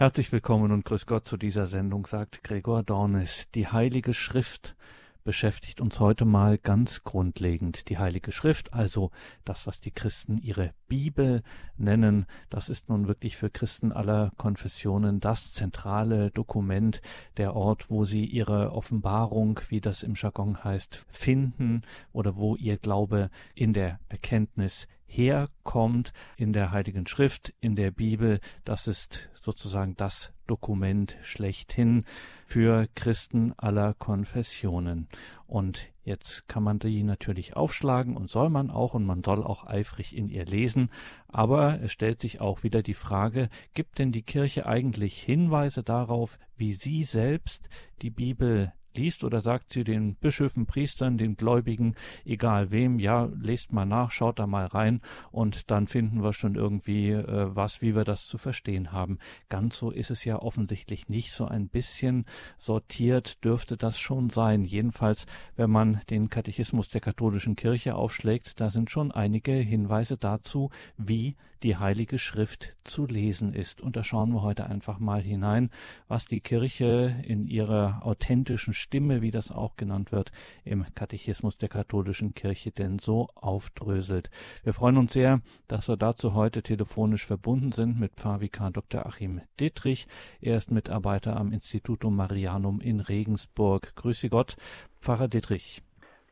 Herzlich willkommen und grüß Gott zu dieser Sendung, sagt Gregor Dornis. Die Heilige Schrift beschäftigt uns heute mal ganz grundlegend. Die Heilige Schrift, also das, was die Christen ihre Bibel nennen, das ist nun wirklich für Christen aller Konfessionen das zentrale Dokument, der Ort, wo sie ihre Offenbarung, wie das im Jargon heißt, finden oder wo ihr Glaube in der Erkenntnis herkommt in der Heiligen Schrift, in der Bibel. Das ist sozusagen das Dokument schlechthin für Christen aller Konfessionen. Und jetzt kann man die natürlich aufschlagen und soll man auch und man soll auch eifrig in ihr lesen. Aber es stellt sich auch wieder die Frage, gibt denn die Kirche eigentlich Hinweise darauf, wie sie selbst die Bibel liest oder sagt sie den Bischöfen, Priestern, den Gläubigen, egal wem, ja, lest mal nach, schaut da mal rein und dann finden wir schon irgendwie äh, was, wie wir das zu verstehen haben. Ganz so ist es ja offensichtlich nicht. So ein bisschen sortiert dürfte das schon sein. Jedenfalls, wenn man den Katechismus der katholischen Kirche aufschlägt, da sind schon einige Hinweise dazu, wie die Heilige Schrift zu lesen ist. Und da schauen wir heute einfach mal hinein, was die Kirche in ihrer authentischen Stimme, wie das auch genannt wird, im Katechismus der katholischen Kirche denn so aufdröselt. Wir freuen uns sehr, dass wir dazu heute telefonisch verbunden sind mit Pfarrvikar Dr. Achim Dittrich. Er ist Mitarbeiter am Institutum Marianum in Regensburg. Grüße Gott, Pfarrer Dittrich.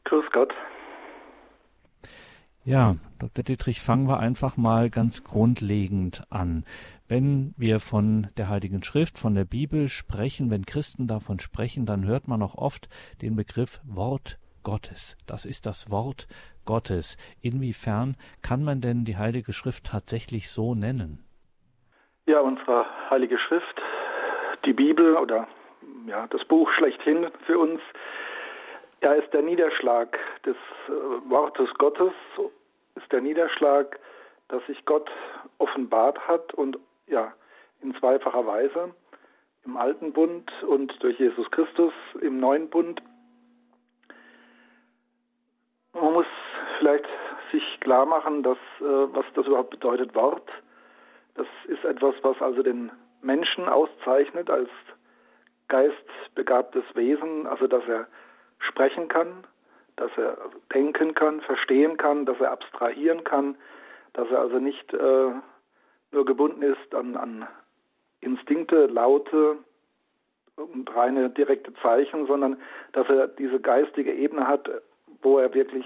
Grüß Gott. Ja, Dr. Dietrich, fangen wir einfach mal ganz grundlegend an. Wenn wir von der Heiligen Schrift, von der Bibel sprechen, wenn Christen davon sprechen, dann hört man auch oft den Begriff Wort Gottes. Das ist das Wort Gottes. Inwiefern kann man denn die Heilige Schrift tatsächlich so nennen? Ja, unsere Heilige Schrift, die Bibel oder ja, das Buch schlechthin für uns, ja, ist der Niederschlag des äh, Wortes Gottes ist der Niederschlag, dass sich Gott offenbart hat und ja, in zweifacher Weise im alten Bund und durch Jesus Christus im neuen Bund. Man muss vielleicht sich klar machen, dass, äh, was das überhaupt bedeutet, Wort. Das ist etwas, was also den Menschen auszeichnet als geistbegabtes Wesen, also dass er sprechen kann, dass er denken kann, verstehen kann, dass er abstrahieren kann, dass er also nicht äh, nur gebunden ist an, an Instinkte, Laute und reine direkte Zeichen, sondern dass er diese geistige Ebene hat, wo er wirklich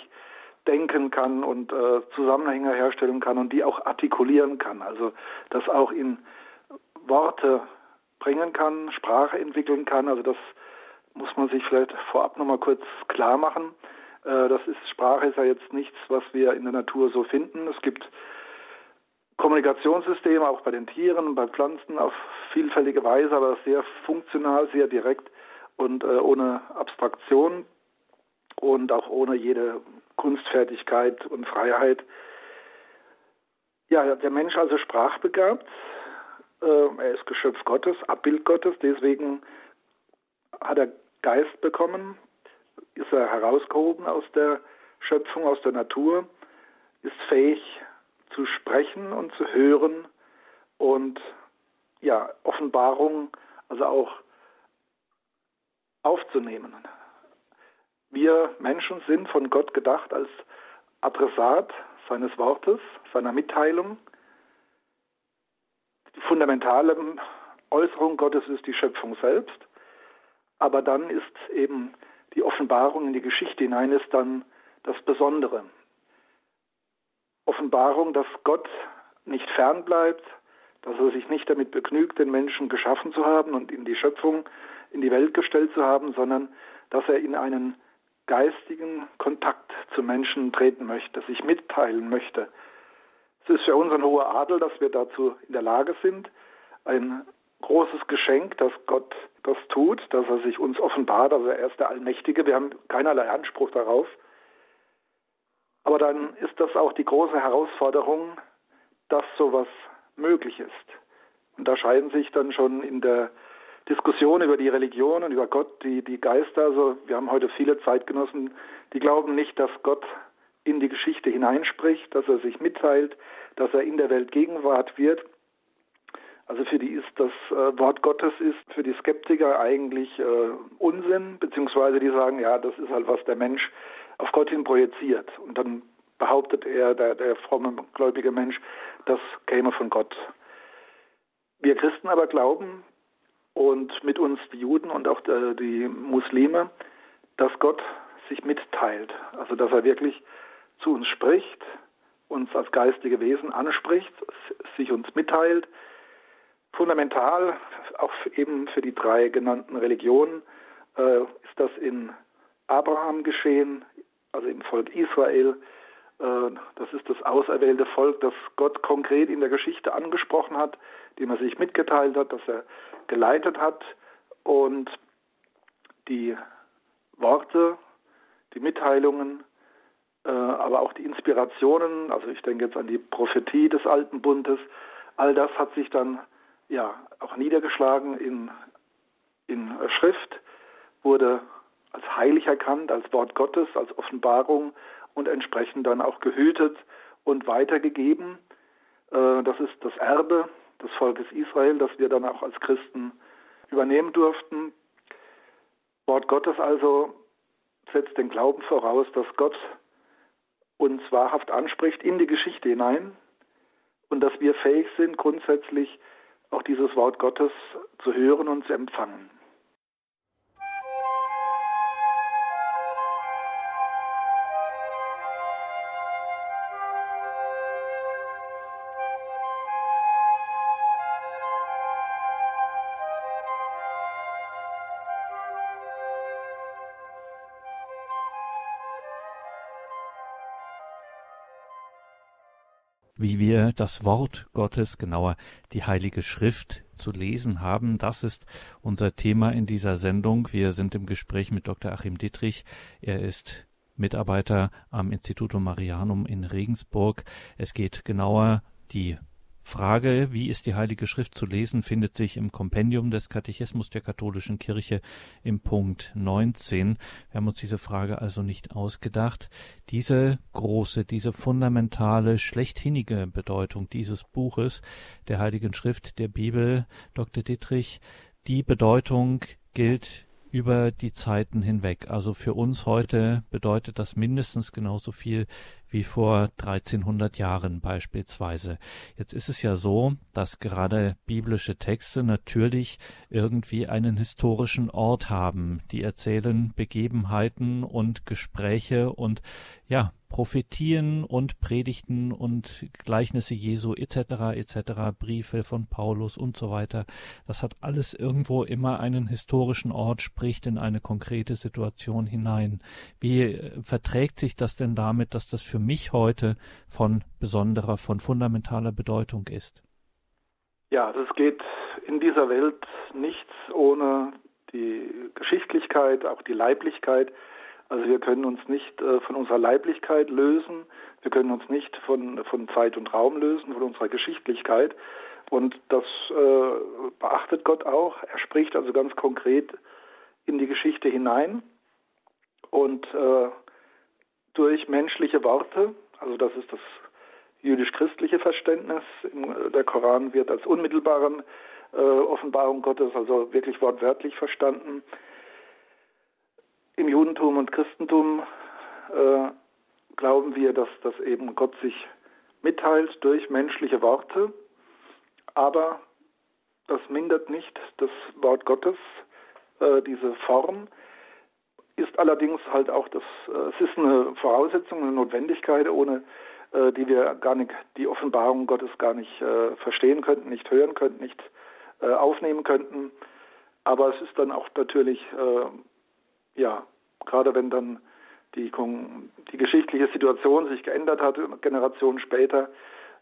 denken kann und äh, Zusammenhänge herstellen kann und die auch artikulieren kann. Also das auch in Worte bringen kann, Sprache entwickeln kann. Also das muss man sich vielleicht vorab nochmal kurz klar machen. Äh, das ist, Sprache ist ja jetzt nichts, was wir in der Natur so finden. Es gibt Kommunikationssysteme auch bei den Tieren, bei Pflanzen auf vielfältige Weise, aber sehr funktional, sehr direkt und äh, ohne Abstraktion und auch ohne jede Kunstfertigkeit und Freiheit. Ja, der Mensch also sprachbegabt, äh, er ist Geschöpf Gottes, Abbild Gottes, deswegen hat er Geist bekommen, ist er herausgehoben aus der Schöpfung, aus der Natur, ist fähig zu sprechen und zu hören und ja, Offenbarung, also auch aufzunehmen. Wir Menschen sind von Gott gedacht als Adressat seines Wortes, seiner Mitteilung. Die fundamentale Äußerung Gottes ist die Schöpfung selbst, aber dann ist eben die Offenbarung in die Geschichte hinein ist dann das Besondere. Offenbarung, dass Gott nicht fern bleibt, dass er sich nicht damit begnügt, den Menschen geschaffen zu haben und in die Schöpfung, in die Welt gestellt zu haben, sondern dass er in einen geistigen Kontakt zu Menschen treten möchte, sich mitteilen möchte. Es ist für uns ein hoher Adel, dass wir dazu in der Lage sind, ein großes Geschenk, dass Gott das tut, dass er sich uns offenbart, also er ist der Allmächtige, wir haben keinerlei Anspruch darauf. Aber dann ist das auch die große Herausforderung, dass sowas möglich ist. Und da scheiden sich dann schon in der Diskussion über die Religion und über Gott die, die Geister. Also wir haben heute viele Zeitgenossen, die glauben nicht, dass Gott in die Geschichte hineinspricht, dass er sich mitteilt, dass er in der Welt Gegenwart wird. Also für die ist das äh, Wort Gottes ist für die Skeptiker eigentlich äh, Unsinn, beziehungsweise die sagen, ja, das ist halt was der Mensch auf Gott hin projiziert. Und dann behauptet er, der, der fromme, gläubige Mensch, das käme von Gott. Wir Christen aber glauben, und mit uns die Juden und auch äh, die Muslime, dass Gott sich mitteilt. Also dass er wirklich zu uns spricht, uns als geistige Wesen anspricht, sich uns mitteilt. Fundamental, auch eben für die drei genannten Religionen, äh, ist das in Abraham geschehen, also im Volk Israel. Äh, das ist das auserwählte Volk, das Gott konkret in der Geschichte angesprochen hat, dem er sich mitgeteilt hat, dass er geleitet hat und die Worte, die Mitteilungen, äh, aber auch die Inspirationen, also ich denke jetzt an die Prophetie des Alten Bundes, all das hat sich dann ja auch niedergeschlagen in, in Schrift, wurde als heilig erkannt, als Wort Gottes, als Offenbarung und entsprechend dann auch gehütet und weitergegeben. Äh, das ist das Erbe des Volkes Israel, das wir dann auch als Christen übernehmen durften. Wort Gottes also setzt den Glauben voraus, dass Gott uns wahrhaft anspricht in die Geschichte hinein und dass wir fähig sind, grundsätzlich auch dieses Wort Gottes zu hören und zu empfangen. Wie wir das Wort Gottes, genauer die Heilige Schrift zu lesen haben. Das ist unser Thema in dieser Sendung. Wir sind im Gespräch mit Dr. Achim Dittrich. Er ist Mitarbeiter am Institutum Marianum in Regensburg. Es geht genauer die Frage, wie ist die Heilige Schrift zu lesen, findet sich im Kompendium des Katechismus der katholischen Kirche im Punkt 19. Wir haben uns diese Frage also nicht ausgedacht. Diese große, diese fundamentale, schlechthinnige Bedeutung dieses Buches, der Heiligen Schrift, der Bibel, Dr. Dietrich, die Bedeutung gilt über die Zeiten hinweg. Also für uns heute bedeutet das mindestens genauso viel wie vor 1300 Jahren beispielsweise. Jetzt ist es ja so, dass gerade biblische Texte natürlich irgendwie einen historischen Ort haben. Die erzählen Begebenheiten und Gespräche und ja, Prophetien und Predigten und Gleichnisse Jesu etc. etc. Briefe von Paulus und so weiter. Das hat alles irgendwo immer einen historischen Ort, spricht in eine konkrete Situation hinein. Wie äh, verträgt sich das denn damit, dass das für mich heute von besonderer, von fundamentaler Bedeutung ist? Ja, das geht in dieser Welt nichts ohne die Geschichtlichkeit, auch die Leiblichkeit also wir können uns nicht äh, von unserer Leiblichkeit lösen, wir können uns nicht von, von Zeit und Raum lösen, von unserer Geschichtlichkeit. Und das äh, beachtet Gott auch. Er spricht also ganz konkret in die Geschichte hinein und äh, durch menschliche Worte, also das ist das jüdisch-christliche Verständnis, der Koran wird als unmittelbare äh, Offenbarung Gottes, also wirklich wortwörtlich verstanden, im Judentum und Christentum äh, glauben wir, dass, dass eben Gott sich mitteilt durch menschliche Worte, aber das mindert nicht das Wort Gottes, äh, diese Form, ist allerdings halt auch das, äh, es ist eine Voraussetzung, eine Notwendigkeit, ohne äh, die wir gar nicht, die Offenbarung Gottes gar nicht äh, verstehen könnten, nicht hören könnten, nicht aufnehmen könnten. Aber es ist dann auch natürlich ja, gerade wenn dann die, die geschichtliche Situation sich geändert hat, Generationen später,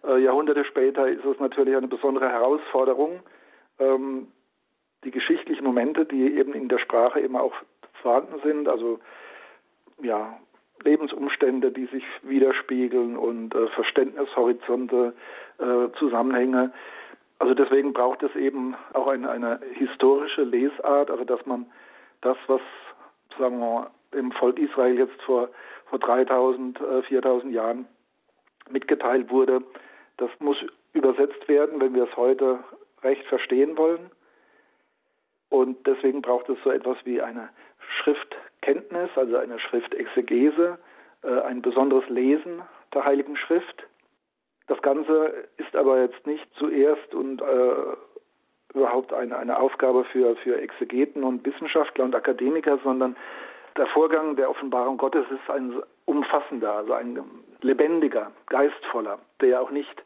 Jahrhunderte später, ist es natürlich eine besondere Herausforderung, ähm, die geschichtlichen Momente, die eben in der Sprache immer auch vorhanden sind, also ja, Lebensumstände, die sich widerspiegeln und äh, Verständnishorizonte, äh, Zusammenhänge. Also deswegen braucht es eben auch eine, eine historische Lesart, also dass man das, was sagen wir, dem Volk Israel jetzt vor, vor 3000, äh, 4000 Jahren mitgeteilt wurde. Das muss übersetzt werden, wenn wir es heute recht verstehen wollen. Und deswegen braucht es so etwas wie eine Schriftkenntnis, also eine Schriftexegese, äh, ein besonderes Lesen der Heiligen Schrift. Das Ganze ist aber jetzt nicht zuerst und äh, überhaupt eine, eine Aufgabe für, für Exegeten und Wissenschaftler und Akademiker, sondern der Vorgang der Offenbarung Gottes ist ein umfassender, also ein lebendiger, geistvoller, der auch nicht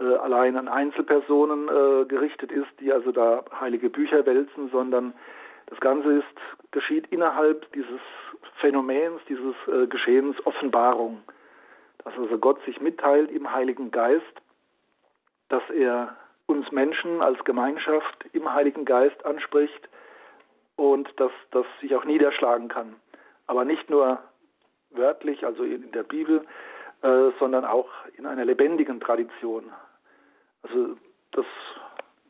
äh, allein an Einzelpersonen äh, gerichtet ist, die also da heilige Bücher wälzen, sondern das Ganze ist, geschieht innerhalb dieses Phänomens, dieses äh, Geschehens Offenbarung. Dass also Gott sich mitteilt im Heiligen Geist, dass er uns Menschen als Gemeinschaft im Heiligen Geist anspricht und dass das sich auch niederschlagen kann. Aber nicht nur wörtlich, also in der Bibel, äh, sondern auch in einer lebendigen Tradition. Also das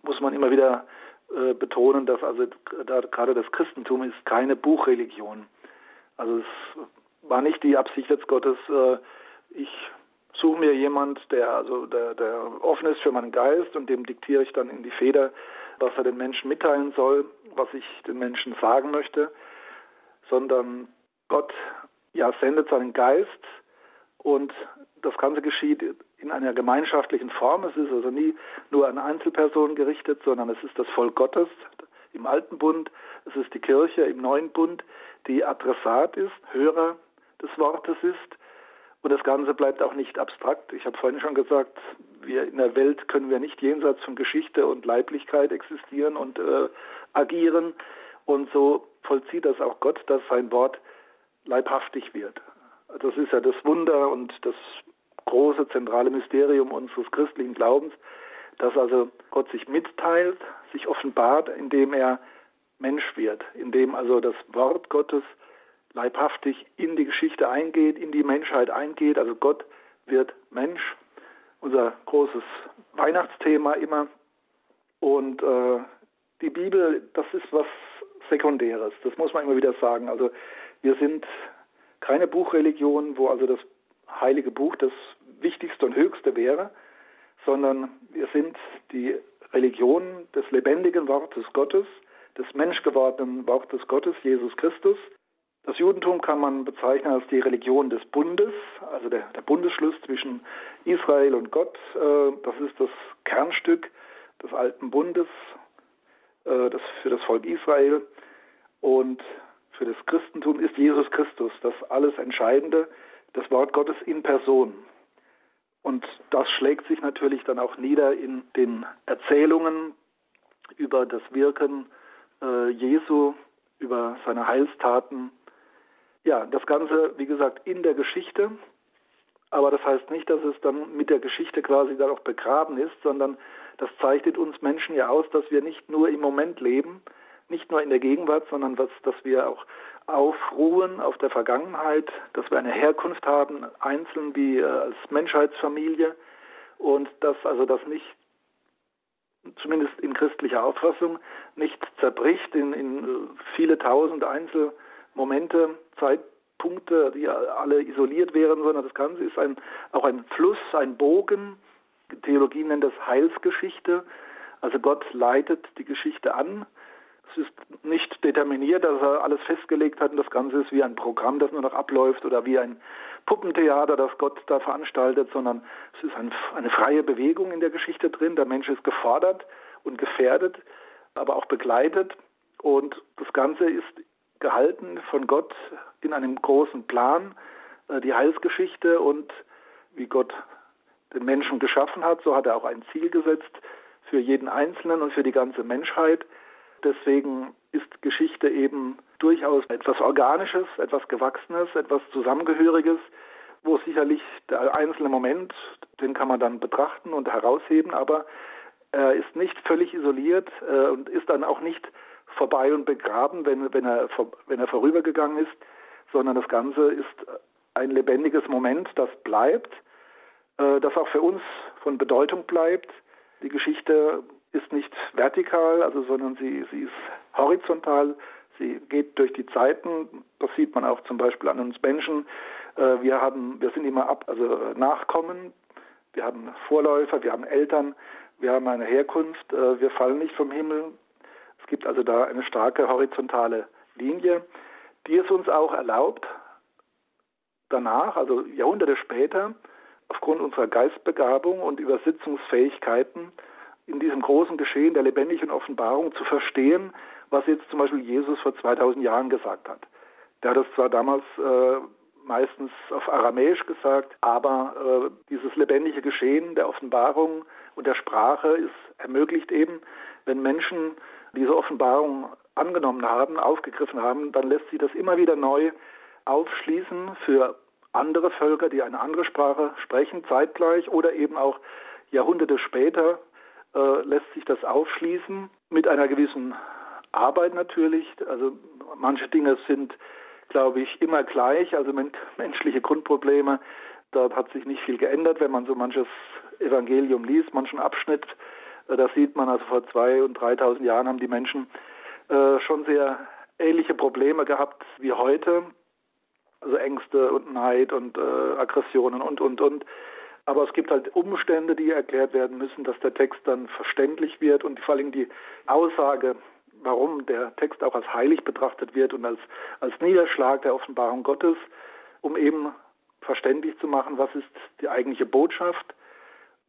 muss man immer wieder äh, betonen, dass also da, gerade das Christentum ist keine Buchreligion. Also es war nicht die Absicht jetzt Gottes, äh, ich suche mir jemand, der also der, der offen ist für meinen Geist und dem diktiere ich dann in die Feder, was er den Menschen mitteilen soll, was ich den Menschen sagen möchte, sondern Gott ja sendet seinen Geist und das Ganze geschieht in einer gemeinschaftlichen Form. Es ist also nie nur an Einzelpersonen gerichtet, sondern es ist das Volk Gottes im Alten Bund, es ist die Kirche im Neuen Bund, die Adressat ist, Hörer des Wortes ist. Und das Ganze bleibt auch nicht abstrakt. Ich habe vorhin schon gesagt, wir in der Welt können wir nicht jenseits von Geschichte und Leiblichkeit existieren und äh, agieren. Und so vollzieht das auch Gott, dass sein Wort leibhaftig wird. Das ist ja das Wunder und das große zentrale Mysterium unseres christlichen Glaubens, dass also Gott sich mitteilt, sich offenbart, indem er Mensch wird, indem also das Wort Gottes leibhaftig in die Geschichte eingeht, in die Menschheit eingeht. Also Gott wird Mensch, unser großes Weihnachtsthema immer. Und äh, die Bibel, das ist was Sekundäres, das muss man immer wieder sagen. Also wir sind keine Buchreligion, wo also das heilige Buch das wichtigste und höchste wäre, sondern wir sind die Religion des lebendigen Wortes Gottes, des menschgewordenen Wortes Gottes, Jesus Christus. Das Judentum kann man bezeichnen als die Religion des Bundes, also der, der Bundesschluss zwischen Israel und Gott. Äh, das ist das Kernstück des alten Bundes äh, das für das Volk Israel. Und für das Christentum ist Jesus Christus das alles Entscheidende, das Wort Gottes in Person. Und das schlägt sich natürlich dann auch nieder in den Erzählungen über das Wirken äh, Jesu, über seine Heilstaten. Ja, das Ganze, wie gesagt, in der Geschichte. Aber das heißt nicht, dass es dann mit der Geschichte quasi dann auch begraben ist, sondern das zeichnet uns Menschen ja aus, dass wir nicht nur im Moment leben, nicht nur in der Gegenwart, sondern was, dass wir auch aufruhen auf der Vergangenheit, dass wir eine Herkunft haben, einzeln wie äh, als Menschheitsfamilie und dass also das nicht, zumindest in christlicher Auffassung, nicht zerbricht in, in äh, viele tausend Einzelmomente, Zeitpunkte, die alle isoliert wären, sondern das Ganze ist ein, auch ein Fluss, ein Bogen. Theologie nennt das Heilsgeschichte. Also Gott leitet die Geschichte an es ist nicht determiniert, dass er alles festgelegt hat und das Ganze ist wie ein Programm, das nur noch abläuft oder wie ein Puppentheater, das Gott da veranstaltet, sondern es ist ein, eine freie Bewegung in der Geschichte drin. Der Mensch ist gefordert und gefährdet, aber auch begleitet und das Ganze ist gehalten von Gott in einem großen Plan, äh, die Heilsgeschichte und wie Gott den Menschen geschaffen hat, so hat er auch ein Ziel gesetzt für jeden Einzelnen und für die ganze Menschheit. Deswegen ist Geschichte eben durchaus etwas Organisches, etwas Gewachsenes, etwas Zusammengehöriges, wo sicherlich der einzelne Moment, den kann man dann betrachten und herausheben, aber er ist nicht völlig isoliert äh, und ist dann auch nicht vorbei und begraben, wenn, wenn, er, wenn er vorübergegangen ist, sondern das Ganze ist ein lebendiges Moment, das bleibt, äh, das auch für uns von Bedeutung bleibt. Die Geschichte ist nicht vertikal, also sondern sie, sie ist horizontal. Sie geht durch die Zeiten. Das sieht man auch zum Beispiel an uns Menschen. Äh, wir haben, wir sind immer ab, also Nachkommen. Wir haben Vorläufer, wir haben Eltern, Wir haben eine Herkunft, äh, wir fallen nicht vom Himmel. Es gibt also da eine starke horizontale Linie, die es uns auch erlaubt, danach, also Jahrhunderte später, aufgrund unserer Geistbegabung und Übersetzungsfähigkeiten in diesem großen Geschehen der lebendigen Offenbarung zu verstehen, was jetzt zum Beispiel Jesus vor 2000 Jahren gesagt hat. Der hat es zwar damals äh, meistens auf Aramäisch gesagt, aber äh, dieses lebendige Geschehen der Offenbarung und der Sprache ist ermöglicht eben, wenn Menschen diese Offenbarung angenommen haben, aufgegriffen haben, dann lässt sie das immer wieder neu aufschließen für andere Völker, die eine andere Sprache sprechen, zeitgleich oder eben auch Jahrhunderte später äh, lässt sich das aufschließen mit einer gewissen Arbeit natürlich. Also manche Dinge sind, glaube ich, immer gleich. Also menschliche Grundprobleme, dort hat sich nicht viel geändert, wenn man so manches Evangelium liest, manchen Abschnitt. Äh, da sieht man also vor zwei und dreitausend Jahren haben die Menschen äh, schon sehr ähnliche Probleme gehabt wie heute also Ängste und Neid und äh, Aggressionen und, und, und. Aber es gibt halt Umstände, die erklärt werden müssen, dass der Text dann verständlich wird und vor allem die Aussage, warum der Text auch als heilig betrachtet wird und als, als Niederschlag der Offenbarung Gottes, um eben verständlich zu machen, was ist die eigentliche Botschaft.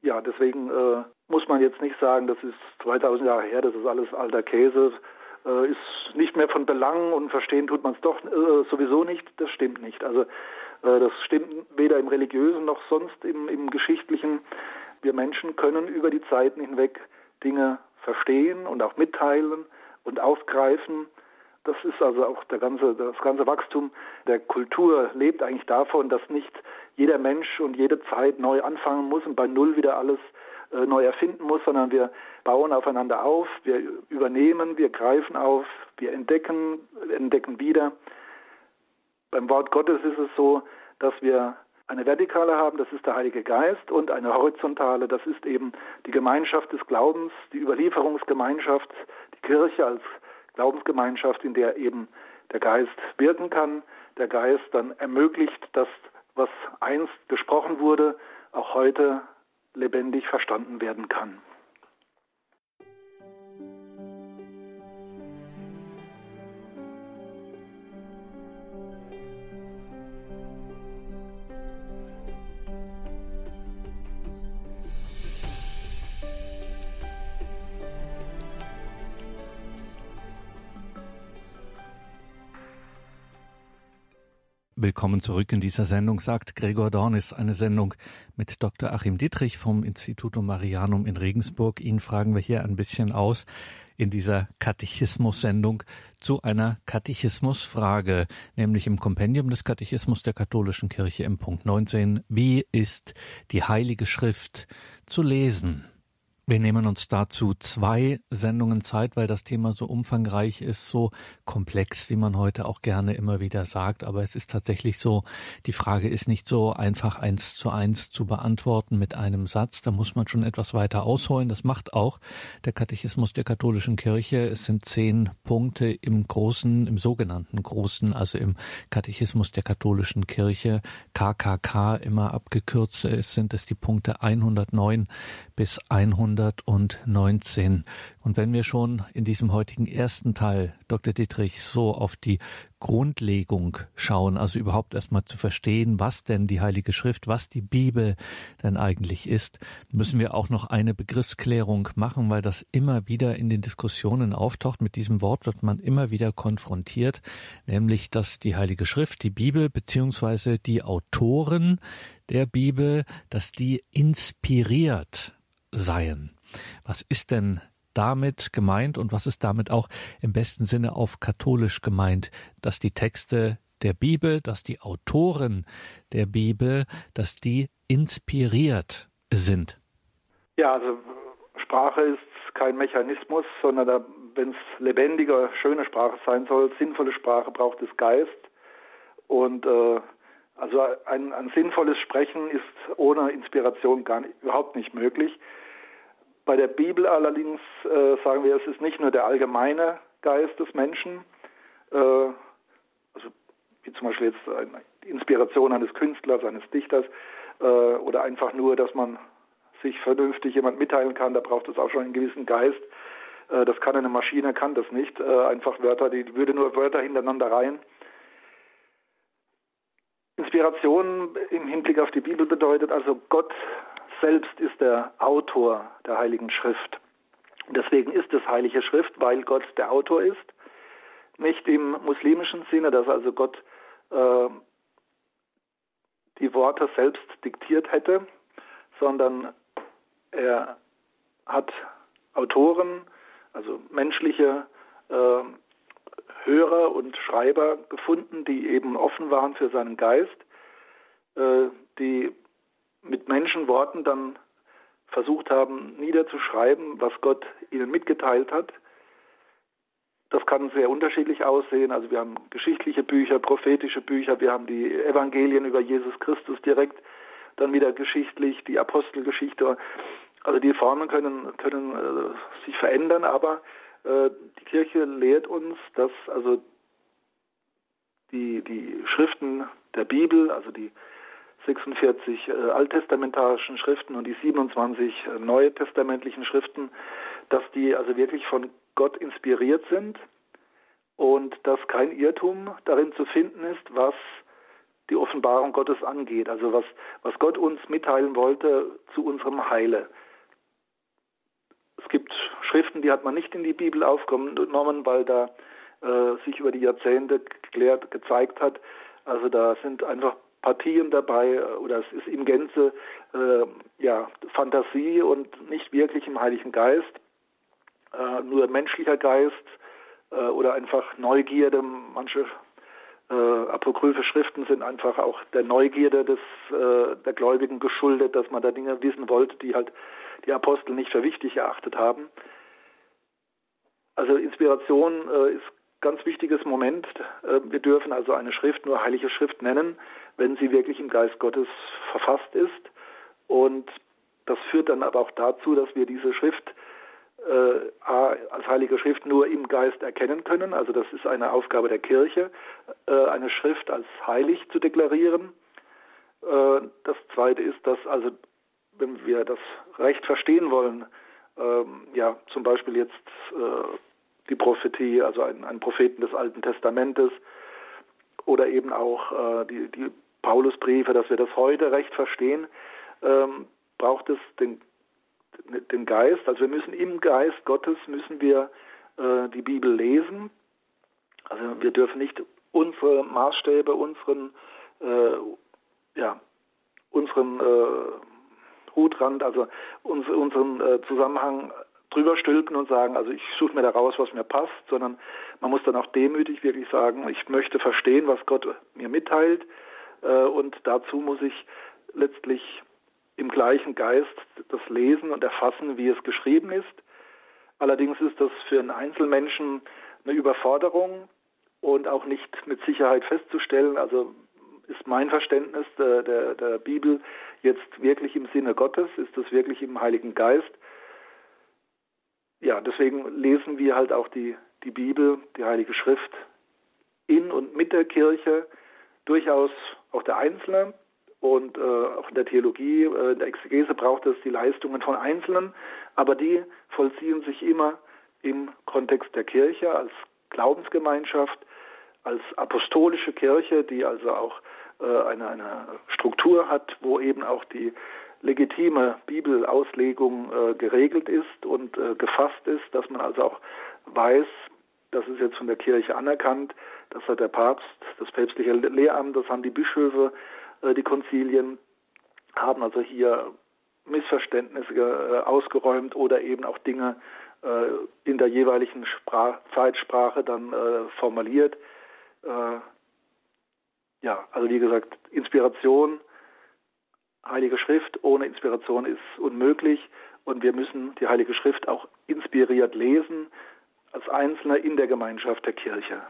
Ja, deswegen äh, muss man jetzt nicht sagen, das ist 2000 Jahre her, das ist alles alter Käse, äh, ist nicht mehr von Belang und verstehen tut man es doch äh, sowieso nicht. Das stimmt nicht. Also das stimmt weder im religiösen noch sonst im, im geschichtlichen. Wir Menschen können über die Zeiten hinweg Dinge verstehen und auch mitteilen und aufgreifen. Das ist also auch der ganze, das ganze Wachstum der Kultur lebt eigentlich davon, dass nicht jeder Mensch und jede Zeit neu anfangen muss und bei Null wieder alles äh, neu erfinden muss, sondern wir bauen aufeinander auf, wir übernehmen, wir greifen auf, wir entdecken, entdecken wieder. Beim Wort Gottes ist es so, dass wir eine vertikale haben, das ist der Heilige Geist, und eine horizontale, das ist eben die Gemeinschaft des Glaubens, die Überlieferungsgemeinschaft, die Kirche als Glaubensgemeinschaft, in der eben der Geist wirken kann, der Geist dann ermöglicht, dass was einst gesprochen wurde, auch heute lebendig verstanden werden kann. Willkommen zurück in dieser Sendung, sagt Gregor Dornis, eine Sendung mit Dr. Achim Dietrich vom Institutum Marianum in Regensburg. Ihn fragen wir hier ein bisschen aus in dieser Katechismus-Sendung zu einer Katechismusfrage, nämlich im Kompendium des Katechismus der katholischen Kirche im Punkt 19. Wie ist die Heilige Schrift zu lesen? Wir nehmen uns dazu zwei Sendungen Zeit, weil das Thema so umfangreich ist, so komplex, wie man heute auch gerne immer wieder sagt. Aber es ist tatsächlich so, die Frage ist nicht so einfach eins zu eins zu beantworten mit einem Satz. Da muss man schon etwas weiter ausholen. Das macht auch der Katechismus der katholischen Kirche. Es sind zehn Punkte im großen, im sogenannten großen, also im Katechismus der katholischen Kirche, KKK immer abgekürzt. Es sind es die Punkte 109 bis 100 119. Und wenn wir schon in diesem heutigen ersten Teil, Dr. Dietrich, so auf die Grundlegung schauen, also überhaupt erstmal zu verstehen, was denn die Heilige Schrift, was die Bibel denn eigentlich ist, müssen wir auch noch eine Begriffsklärung machen, weil das immer wieder in den Diskussionen auftaucht. Mit diesem Wort wird man immer wieder konfrontiert, nämlich dass die Heilige Schrift, die Bibel beziehungsweise die Autoren der Bibel, dass die inspiriert seien. Was ist denn damit gemeint und was ist damit auch im besten Sinne auf katholisch gemeint, dass die Texte der Bibel, dass die Autoren der Bibel, dass die inspiriert sind? Ja, also Sprache ist kein Mechanismus, sondern wenn es lebendige, schöne Sprache sein soll, sinnvolle Sprache braucht es Geist. Und äh, also ein, ein sinnvolles Sprechen ist ohne Inspiration gar nicht, überhaupt nicht möglich. Bei der Bibel allerdings äh, sagen wir, es ist nicht nur der allgemeine Geist des Menschen, äh, also wie zum Beispiel jetzt eine Inspiration eines Künstlers, eines Dichters, äh, oder einfach nur, dass man sich vernünftig jemand mitteilen kann, da braucht es auch schon einen gewissen Geist. Äh, das kann eine Maschine, kann das nicht. Äh, einfach Wörter, die würde nur Wörter hintereinander rein. Inspiration im Hinblick auf die Bibel bedeutet also, Gott selbst ist der Autor der Heiligen Schrift. Deswegen ist es Heilige Schrift, weil Gott der Autor ist. Nicht im muslimischen Sinne, dass also Gott äh, die Worte selbst diktiert hätte, sondern er hat Autoren, also menschliche äh, Hörer und Schreiber gefunden, die eben offen waren für seinen Geist, äh, die mit Menschenworten dann versucht haben, niederzuschreiben, was Gott ihnen mitgeteilt hat. Das kann sehr unterschiedlich aussehen. Also wir haben geschichtliche Bücher, prophetische Bücher, wir haben die Evangelien über Jesus Christus direkt, dann wieder geschichtlich, die Apostelgeschichte. Also die Formen können, können äh, sich verändern, aber äh, die Kirche lehrt uns, dass also die, die Schriften der Bibel, also die 46 äh, alttestamentarischen Schriften und die 27 äh, neutestamentlichen Schriften, dass die also wirklich von Gott inspiriert sind und dass kein Irrtum darin zu finden ist, was die Offenbarung Gottes angeht, also was, was Gott uns mitteilen wollte zu unserem Heile. Es gibt Schriften, die hat man nicht in die Bibel aufgenommen, weil da äh, sich über die Jahrzehnte geklärt, gezeigt hat, also da sind einfach Partien dabei äh, oder es ist in Gänze äh, ja, Fantasie und nicht wirklich im Heiligen Geist, äh, nur menschlicher Geist äh, oder einfach Neugierde. Manche äh, apokryphe Schriften sind einfach auch der Neugierde des, äh, der Gläubigen geschuldet, dass man da Dinge wissen wollte, die halt die Apostel nicht für wichtig erachtet haben. Also Inspiration ist ganz wichtiges Moment. Wir dürfen also eine Schrift nur heilige Schrift nennen, wenn sie wirklich im Geist Gottes verfasst ist. Und das führt dann aber auch dazu, dass wir diese Schrift äh, als heilige Schrift nur im Geist erkennen können. Also das ist eine Aufgabe der Kirche, äh, eine Schrift als heilig zu deklarieren. Äh, das Zweite ist, dass also wenn wir das Recht verstehen wollen, ähm, ja zum Beispiel jetzt äh, die Prophetie, also einen, Propheten des Alten Testamentes oder eben auch äh, die, die Paulusbriefe, dass wir das heute recht verstehen, ähm, braucht es den, den Geist. Also wir müssen im Geist Gottes müssen wir äh, die Bibel lesen. Also wir dürfen nicht unsere Maßstäbe, unseren, äh, ja, unseren äh, Hutrand, also uns, unseren äh, Zusammenhang drüber stülpen und sagen, also ich suche mir da raus, was mir passt, sondern man muss dann auch demütig wirklich sagen, ich möchte verstehen, was Gott mir mitteilt und dazu muss ich letztlich im gleichen Geist das lesen und erfassen, wie es geschrieben ist. Allerdings ist das für einen Einzelmenschen eine Überforderung und auch nicht mit Sicherheit festzustellen. Also ist mein Verständnis der, der, der Bibel jetzt wirklich im Sinne Gottes? Ist das wirklich im Heiligen Geist? ja, deswegen lesen wir halt auch die, die Bibel, die Heilige Schrift in und mit der Kirche, durchaus auch der Einzelne. Und äh, auch in der Theologie, äh, in der Exegese braucht es die Leistungen von Einzelnen, aber die vollziehen sich immer im Kontext der Kirche als Glaubensgemeinschaft, als apostolische Kirche, die also auch äh, eine, eine Struktur hat, wo eben auch die legitime Bibelauslegung äh, geregelt ist und äh, gefasst ist, dass man also auch weiß, das ist jetzt von der Kirche anerkannt, das hat der Papst, das päpstliche Lehramt, das haben die Bischöfe, äh, die Konzilien, haben also hier Missverständnisse äh, ausgeräumt oder eben auch Dinge äh, in der jeweiligen Sprach Zeitsprache dann formuliert. ja, also wie gesagt, Inspiration Heilige Schrift ohne Inspiration ist unmöglich und wir müssen die Heilige Schrift auch inspiriert lesen, als Einzelne in der Gemeinschaft der Kirche.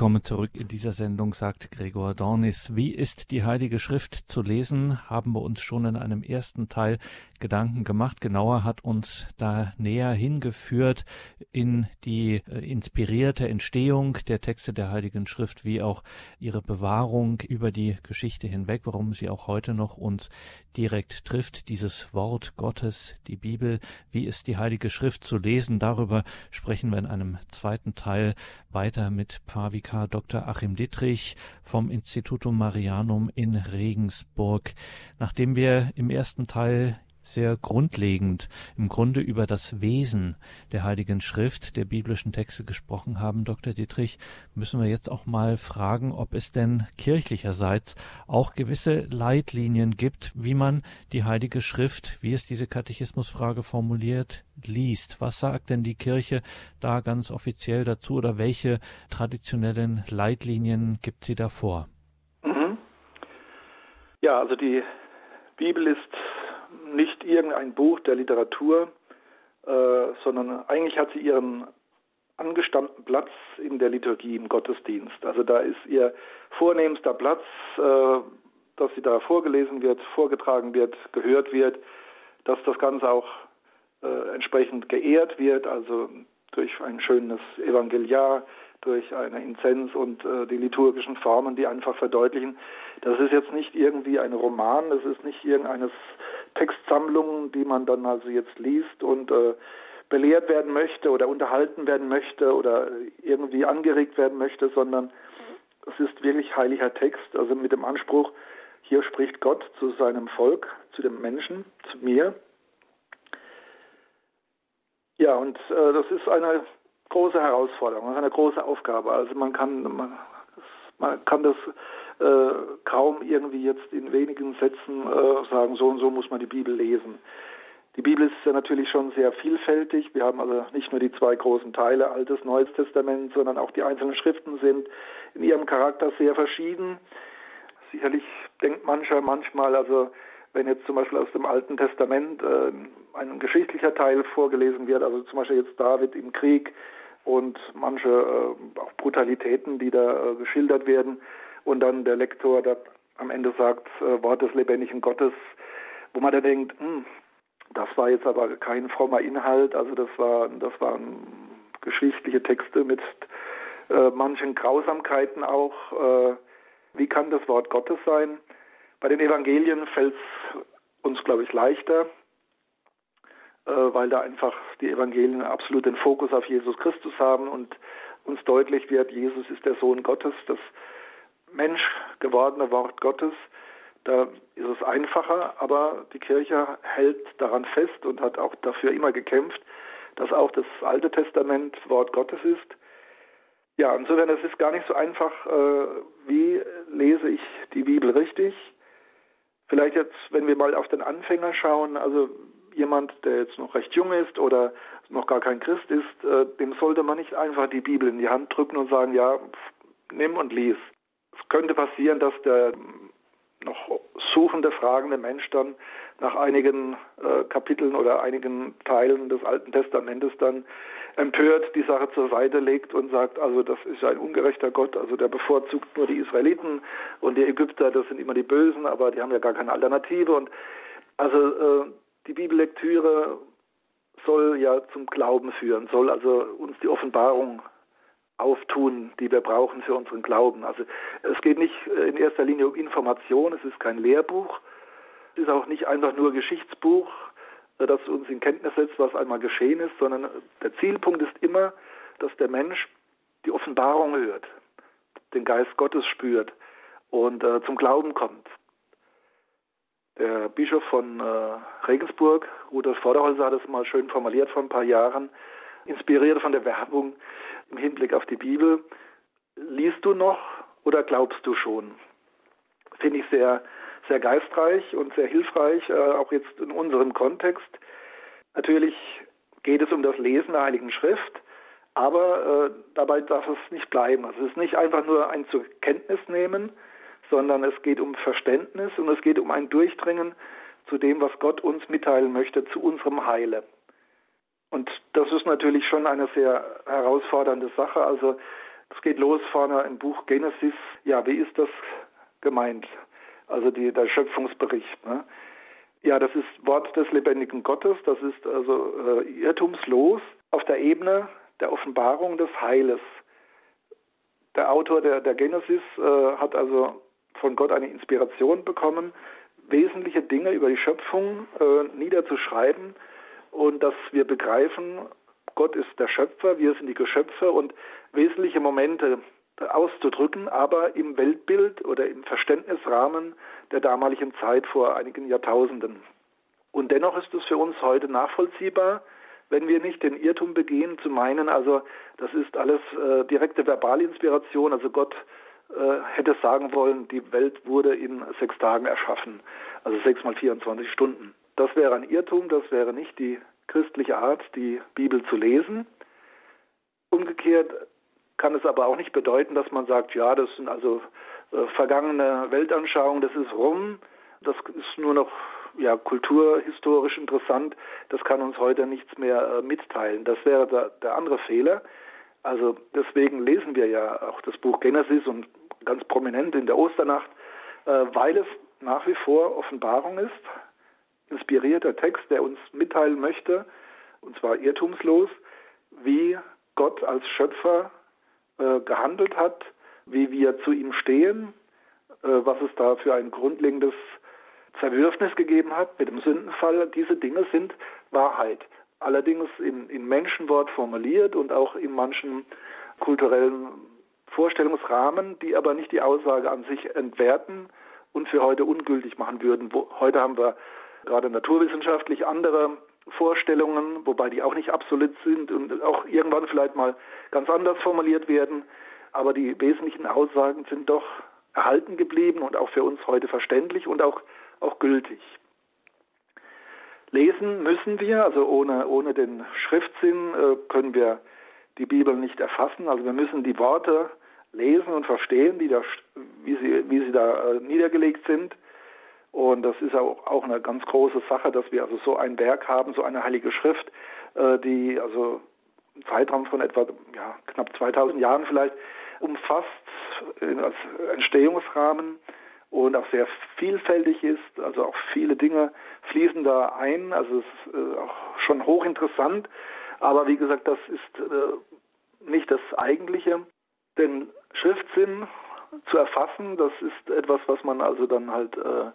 Willkommen zurück in dieser Sendung, sagt Gregor Dornis. Wie ist die Heilige Schrift zu lesen? Haben wir uns schon in einem ersten Teil Gedanken gemacht. Genauer hat uns da näher hingeführt in die äh, inspirierte Entstehung der Texte der Heiligen Schrift, wie auch ihre Bewahrung über die Geschichte hinweg, warum sie auch heute noch uns direkt trifft. Dieses Wort Gottes, die Bibel, wie ist die Heilige Schrift zu lesen? Darüber sprechen wir in einem zweiten Teil weiter mit Pfarrer Vikar Dr. Achim Dittrich vom Institutum Marianum in Regensburg. Nachdem wir im ersten Teil sehr grundlegend im Grunde über das Wesen der Heiligen Schrift, der biblischen Texte gesprochen haben, Dr. Dietrich, müssen wir jetzt auch mal fragen, ob es denn kirchlicherseits auch gewisse Leitlinien gibt, wie man die Heilige Schrift, wie es diese Katechismusfrage formuliert, liest. Was sagt denn die Kirche da ganz offiziell dazu oder welche traditionellen Leitlinien gibt sie da vor? Mhm. Ja, also die Bibel ist nicht irgendein Buch der Literatur, äh, sondern eigentlich hat sie ihren angestammten Platz in der Liturgie im Gottesdienst. Also da ist ihr vornehmster Platz, äh, dass sie da vorgelesen wird, vorgetragen wird, gehört wird, dass das Ganze auch äh, entsprechend geehrt wird, also durch ein schönes Evangeliar, durch eine Inzens und äh, die liturgischen Formen, die einfach verdeutlichen, das ist jetzt nicht irgendwie ein Roman, das ist nicht irgendeine Textsammlung, die man dann also jetzt liest und äh, belehrt werden möchte oder unterhalten werden möchte oder irgendwie angeregt werden möchte, sondern es ist wirklich heiliger Text, also mit dem Anspruch, hier spricht Gott zu seinem Volk, zu dem Menschen, zu mir. Ja, und äh, das ist eine große Herausforderung, eine große Aufgabe. Also man kann, man, man kann das äh, kaum irgendwie jetzt in wenigen Sätzen äh, sagen, so und so muss man die Bibel lesen. Die Bibel ist ja natürlich schon sehr vielfältig. Wir haben also nicht nur die zwei großen Teile, Altes, Neues Testament, sondern auch die einzelnen Schriften sind in ihrem Charakter sehr verschieden. Sicherlich denkt mancher manchmal, also wenn jetzt zum Beispiel aus dem Alten Testament äh, ein geschichtlicher Teil vorgelesen wird, also zum Beispiel jetzt David im Krieg, und manche äh, auch Brutalitäten, die da äh, geschildert werden. Und dann der Lektor da am Ende sagt, äh, Wort des lebendigen Gottes, wo man dann denkt, hm, das war jetzt aber kein frommer Inhalt, also das war, das waren geschichtliche Texte mit äh, manchen Grausamkeiten auch. Äh, wie kann das Wort Gottes sein? Bei den Evangelien fällt es uns, glaube ich, leichter, weil da einfach die Evangelien absolut den Fokus auf Jesus Christus haben und uns deutlich wird, Jesus ist der Sohn Gottes, das Mensch gewordene Wort Gottes. Da ist es einfacher, aber die Kirche hält daran fest und hat auch dafür immer gekämpft, dass auch das Alte Testament Wort Gottes ist. Ja, insofern es ist gar nicht so einfach, äh, wie lese ich die Bibel richtig. Vielleicht jetzt, wenn wir mal auf den Anfänger schauen, also jemand, der jetzt noch recht jung ist oder noch gar kein Christ ist, äh, dem sollte man nicht einfach die Bibel in die Hand drücken und sagen, ja, nimm und lies. Es könnte passieren, dass der noch suchende, fragende Mensch dann nach einigen äh, Kapiteln oder einigen Teilen des Alten Testamentes dann empört die Sache zur Seite legt und sagt, also das ist ein ungerechter Gott, also der bevorzugt nur die Israeliten und die Ägypter, das sind immer die Bösen, aber die haben ja gar keine Alternative und also äh, die Bibellektüre soll ja zum Glauben führen, soll also uns die Offenbarung auftun, die wir brauchen für unseren Glauben. Also es geht nicht in erster Linie um Information, es ist kein Lehrbuch, es ist auch nicht einfach nur Geschichtsbuch, das uns in Kenntnis setzt, was einmal geschehen ist, sondern der Zielpunkt ist immer, dass der Mensch die Offenbarung hört, den Geist Gottes spürt und äh, zum Glauben kommt. Der Bischof von äh, Regensburg, Rudolf Vorderholzer, hat es mal schön formuliert vor ein paar Jahren, inspiriert von der Werbung im Hinblick auf die Bibel. Liest du noch oder glaubst du schon? Finde ich sehr, sehr geistreich und sehr hilfreich, äh, auch jetzt in unserem Kontext. Natürlich geht es um das Lesen der Heiligen Schrift, aber äh, dabei darf es nicht bleiben. Also es ist nicht einfach nur ein zur Kenntnis nehmen, sondern es geht um Verständnis und es geht um ein Durchdringen zu dem, was Gott uns mitteilen möchte, zu unserem Heile. Und das ist natürlich schon eine sehr herausfordernde Sache. Also Es geht los vorne im Buch Genesis. Ja, wie ist das gemeint? Also die, der Schöpfungsbericht. Ne? Ja, das ist Wort des lebendigen Gottes. Das ist also äh, irrtumslos auf der Ebene der Offenbarung des Heiles. Der Autor der, der Genesis äh, hat also von Gott eine Inspiration bekommen, wesentliche Dinge über die Schöpfung äh, niederzuschreiben und dass wir begreifen, Gott ist der Schöpfer, wir sind die Geschöpfe und wesentliche Momente auszudrücken, aber im Weltbild oder im Verständnisrahmen der damaligen Zeit vor einigen Jahrtausenden. Und dennoch ist es für uns heute nachvollziehbar, wenn wir nicht den Irrtum begehen, zu meinen, also das ist alles äh, direkte Verbalinspiration, also Gott hätte sagen wollen, die Welt wurde in sechs Tagen erschaffen, also sechs mal 24 Stunden. Das wäre ein Irrtum, das wäre nicht die christliche Art, die Bibel zu lesen. Umgekehrt kann es aber auch nicht bedeuten, dass man sagt, ja, das sind also äh, vergangene Weltanschauungen, das ist rum, das ist nur noch ja, kulturhistorisch interessant, das kann uns heute nichts mehr äh, mitteilen. Das wäre der, der andere Fehler. Also deswegen lesen wir ja auch das Buch Genesis und ganz prominent in der Osternacht, äh, weil es nach wie vor Offenbarung ist, inspirierter Text, der uns mitteilen möchte, und zwar irrtumslos, wie Gott als Schöpfer äh, gehandelt hat, wie wir zu ihm stehen, äh, was es da für ein grundlegendes Zerwürfnis gegeben hat mit dem Sündenfall. Diese Dinge sind Wahrheit. Allerdings in, in Menschenwort formuliert und auch in manchen kulturellen Vorstellungsrahmen, die aber nicht die Aussage an sich entwerten und für heute ungültig machen würden. Wo, heute haben wir gerade naturwissenschaftlich andere Vorstellungen, wobei die auch nicht absolut sind und auch irgendwann vielleicht mal ganz anders formuliert werden. Aber die wesentlichen Aussagen sind doch erhalten geblieben und auch für uns heute verständlich und auch, auch gültig. Lesen müssen wir, also ohne, ohne den Schriftsinn äh, können wir die Bibel nicht erfassen. Also wir müssen die Worte lesen und verstehen, die da, wie, sie, wie sie da äh, niedergelegt sind. Und das ist auch, auch eine ganz große Sache, dass wir also so ein Werk haben, so eine heilige Schrift, äh, die also einen Zeitraum von etwa ja, knapp 2000 Jahren vielleicht umfasst als Entstehungsrahmen und auch sehr vielfältig ist. Also auch viele Dinge fließen da ein. Also es ist äh, auch schon hochinteressant. Aber wie gesagt, das ist äh, nicht das Eigentliche. Den Schriftsinn zu erfassen, das ist etwas, was man also dann halt äh,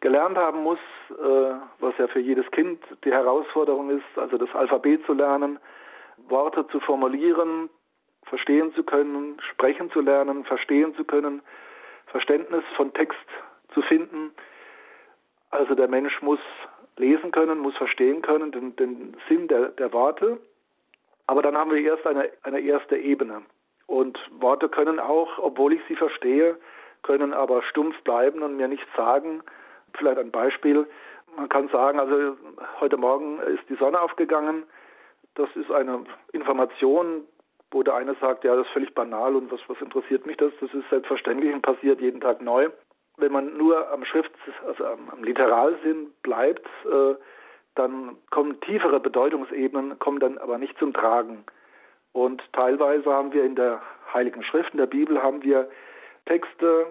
gelernt haben muss, äh, was ja für jedes Kind die Herausforderung ist, also das Alphabet zu lernen, Worte zu formulieren, verstehen zu können, sprechen zu lernen, verstehen zu können, Verständnis von Text zu finden. Also der Mensch muss lesen können, muss verstehen können, den, den Sinn der, der Worte. Aber dann haben wir erst eine, eine erste Ebene. Und Worte können auch, obwohl ich sie verstehe, können aber stumpf bleiben und mir nichts sagen, Vielleicht ein Beispiel. Man kann sagen, also heute Morgen ist die Sonne aufgegangen. Das ist eine Information, wo der eine sagt, ja, das ist völlig banal und was, was interessiert mich das? Das ist selbstverständlich und passiert jeden Tag neu. Wenn man nur am Schrift, also am, am Literalsinn bleibt, äh, dann kommen tiefere Bedeutungsebenen, kommen dann aber nicht zum Tragen. Und teilweise haben wir in der Heiligen Schrift, in der Bibel, haben wir Texte,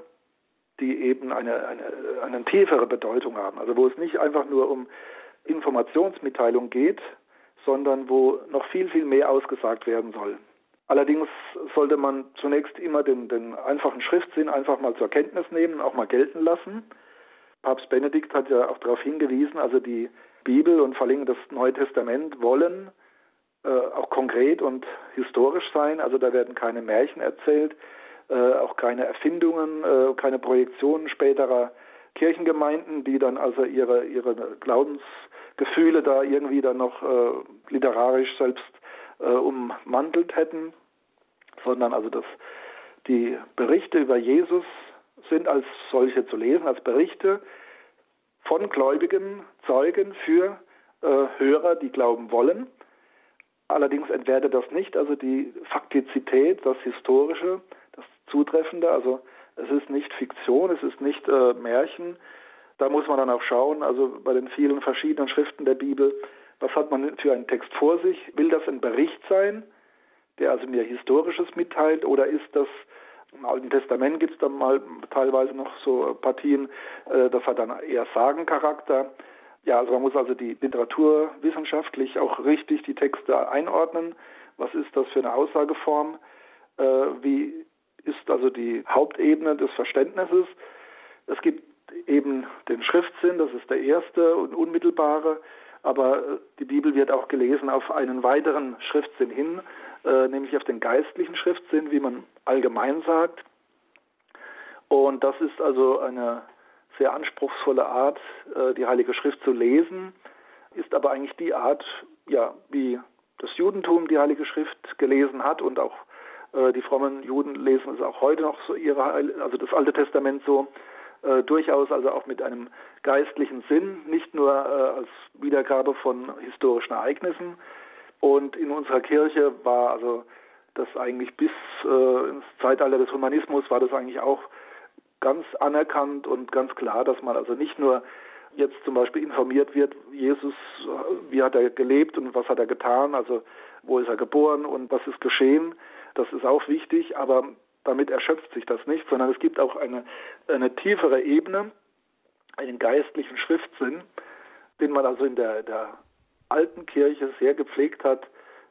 die eben eine, eine, eine tiefere Bedeutung haben. Also wo es nicht einfach nur um Informationsmitteilung geht, sondern wo noch viel, viel mehr ausgesagt werden soll. Allerdings sollte man zunächst immer den, den einfachen Schriftsinn einfach mal zur Kenntnis nehmen auch mal gelten lassen. Papst Benedikt hat ja auch darauf hingewiesen, also die Bibel und vor allem das Neue Testament wollen äh, auch konkret und historisch sein. Also da werden keine Märchen erzählt, äh, auch keine Erfindungen, äh, keine Projektionen späterer Kirchengemeinden, die dann also ihre, ihre Glaubensgefühle da irgendwie dann noch äh, literarisch selbst äh, ummantelt hätten, sondern also dass die Berichte über Jesus sind als solche zu lesen, als Berichte von gläubigen Zeugen für Hörer, die glauben wollen. Allerdings entwertet das nicht, also die Faktizität, das Historische, zutreffender. Also es ist nicht Fiktion, es ist nicht äh, Märchen. Da muss man dann auch schauen, also bei den vielen verschiedenen Schriften der Bibel, was hat man für einen Text vor sich? Will das ein Bericht sein, der also mir Historisches mitteilt, oder ist das im Alten Testament gibt es dann mal teilweise noch so Partien, äh, das hat dann eher Sagencharakter. Ja, also man muss also die Literatur wissenschaftlich auch richtig die Texte einordnen. Was ist das für eine Aussageform? Äh, wie ist also die Hauptebene des Verständnisses? Es gibt eben den Schriftsinn, das ist der erste und unmittelbare, aber äh, die Bibel wird auch gelesen auf einen weiteren Schriftsinn hin, äh, nämlich auf den geistlichen Schriftsinn, wie man allgemein sagt. Und das ist also eine sehr anspruchsvolle Art, äh, die Heilige Schrift zu lesen, ist aber eigentlich die Art, ja, wie das Judentum die Heilige Schrift gelesen hat und auch äh, die frommen Juden lesen es auch heute noch so ihre, also das Alte Testament so äh, durchaus also auch mit einem geistlichen Sinn, nicht nur äh, als Wiedergabe von historischen Ereignissen. Und in unserer Kirche war also das eigentlich bis äh, ins Zeitalter des Humanismus war das eigentlich auch ganz anerkannt und ganz klar, dass man also nicht nur jetzt zum Beispiel informiert wird, Jesus, wie hat er gelebt und was hat er getan, also wo ist er geboren und was ist geschehen, das ist auch wichtig, aber damit erschöpft sich das nicht, sondern es gibt auch eine, eine tiefere Ebene, einen geistlichen Schriftsinn, den man also in der, der alten Kirche sehr gepflegt hat.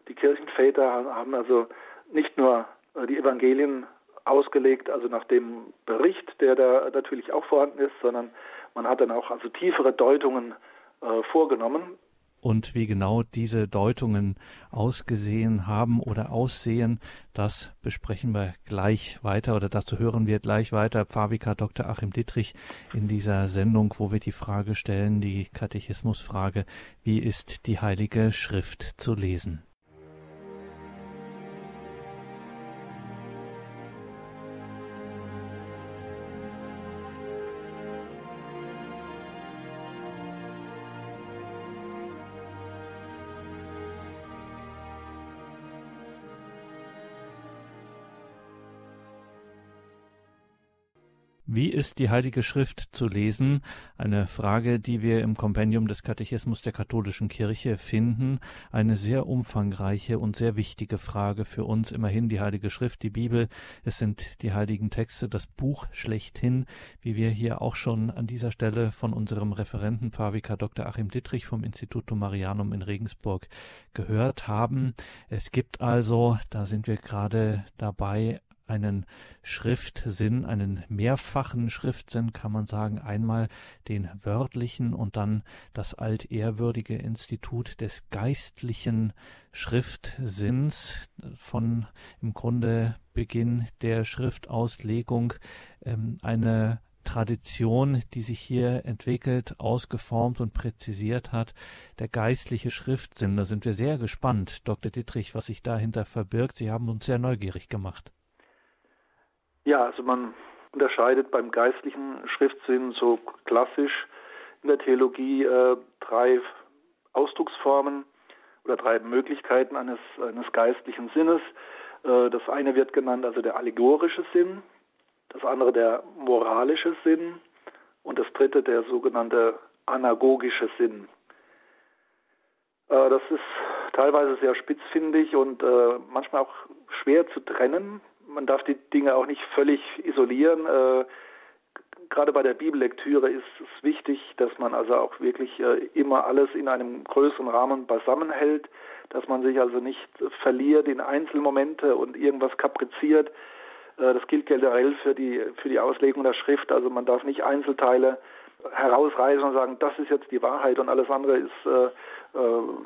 Die Kirchenväter haben also nicht nur die Evangelien ausgelegt, also nach dem Bericht, der da natürlich auch vorhanden ist, sondern man hat dann auch also tiefere Deutungen äh, vorgenommen und wie genau diese Deutungen ausgesehen haben oder aussehen, das besprechen wir gleich weiter oder dazu hören wir gleich weiter Pfarrvikar Dr. Achim Dittrich in dieser Sendung, wo wir die Frage stellen, die Katechismusfrage, wie ist die Heilige Schrift zu lesen? Wie ist die Heilige Schrift zu lesen? Eine Frage, die wir im Kompendium des Katechismus der katholischen Kirche finden. Eine sehr umfangreiche und sehr wichtige Frage für uns. Immerhin die Heilige Schrift, die Bibel. Es sind die heiligen Texte, das Buch schlechthin, wie wir hier auch schon an dieser Stelle von unserem Referenten Pfarrvikar Dr. Achim Dittrich vom Instituto Marianum in Regensburg gehört haben. Es gibt also, da sind wir gerade dabei, einen Schriftsinn, einen mehrfachen Schriftsinn, kann man sagen, einmal den wörtlichen und dann das altehrwürdige Institut des geistlichen Schriftsinns von im Grunde Beginn der Schriftauslegung ähm, eine Tradition, die sich hier entwickelt, ausgeformt und präzisiert hat, der geistliche Schriftsinn. Da sind wir sehr gespannt, Dr. Dittrich, was sich dahinter verbirgt. Sie haben uns sehr neugierig gemacht. Ja, also man unterscheidet beim geistlichen Schriftsinn so klassisch in der Theologie äh, drei Ausdrucksformen oder drei Möglichkeiten eines, eines geistlichen Sinnes. Äh, das eine wird genannt also der allegorische Sinn, das andere der moralische Sinn und das dritte der sogenannte anagogische Sinn. Äh, das ist teilweise sehr spitzfindig und äh, manchmal auch schwer zu trennen man darf die Dinge auch nicht völlig isolieren. Äh, gerade bei der Bibellektüre ist es wichtig, dass man also auch wirklich äh, immer alles in einem größeren Rahmen beisammenhält, dass man sich also nicht verliert in Einzelmomente und irgendwas kapriziert. Äh, das gilt generell für die, für die Auslegung der Schrift. Also man darf nicht Einzelteile herausreißen und sagen, das ist jetzt die Wahrheit und alles andere ist äh,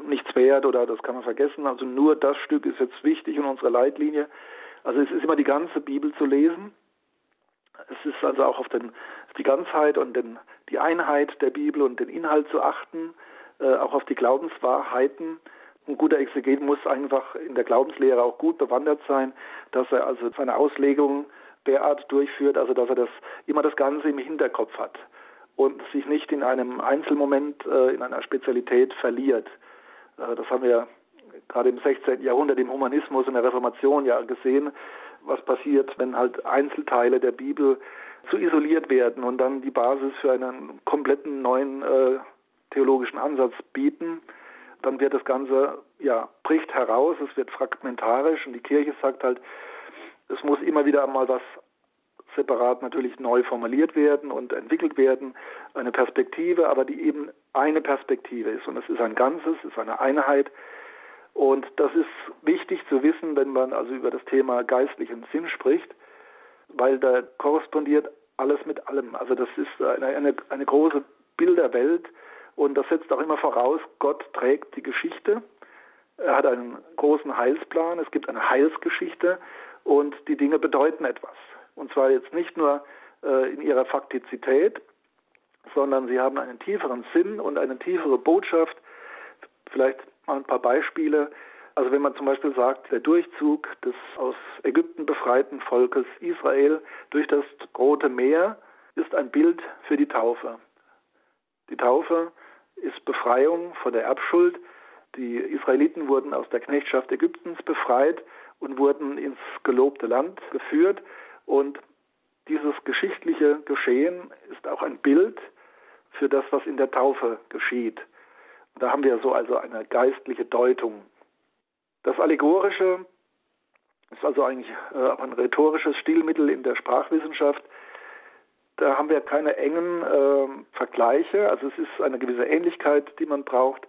nichts wert oder das kann man vergessen. Also nur das Stück ist jetzt wichtig in unserer Leitlinie. Also es ist immer die ganze Bibel zu lesen. Es ist also auch auf den, die Ganzheit und den, die Einheit der Bibel und den Inhalt zu achten, äh, auch auf die Glaubenswahrheiten. Ein guter Exeget muss einfach in der Glaubenslehre auch gut bewandert sein, dass er also seine Auslegung derart durchführt, also dass er das immer das Ganze im Hinterkopf hat und sich nicht in einem Einzelmoment äh, in einer Spezialität verliert. Äh, das haben wir gerade im 16. Jahrhundert im Humanismus und der Reformation ja gesehen, was passiert, wenn halt Einzelteile der Bibel zu isoliert werden und dann die Basis für einen kompletten neuen äh, theologischen Ansatz bieten. dann wird das Ganze, ja, bricht heraus, es wird fragmentarisch und die Kirche sagt halt, es muss immer wieder einmal was separat natürlich neu formuliert werden und entwickelt werden, eine Perspektive, aber die eben eine Perspektive ist und es ist ein Ganzes, es ist eine Einheit und das ist wichtig zu wissen, wenn man also über das Thema geistlichen Sinn spricht, weil da korrespondiert alles mit allem. Also das ist eine, eine, eine große Bilderwelt und das setzt auch immer voraus, Gott trägt die Geschichte. Er hat einen großen Heilsplan, es gibt eine Heilsgeschichte und die Dinge bedeuten etwas. Und zwar jetzt nicht nur äh, in ihrer Faktizität, sondern sie haben einen tieferen Sinn und eine tiefere Botschaft. Vielleicht mal ein paar Beispiele. Also wenn man zum Beispiel sagt, der Durchzug des aus Ägypten befreiten Volkes Israel durch das Rote Meer ist ein Bild für die Taufe. Die Taufe ist Befreiung von der Erbschuld. Die Israeliten wurden aus der Knechtschaft Ägyptens befreit und wurden ins gelobte Land geführt. Und dieses geschichtliche Geschehen ist auch ein Bild für das, was in der Taufe geschieht. Da haben wir so also eine geistliche Deutung. Das Allegorische ist also eigentlich äh, auch ein rhetorisches Stilmittel in der Sprachwissenschaft. Da haben wir keine engen äh, Vergleiche, also es ist eine gewisse Ähnlichkeit, die man braucht,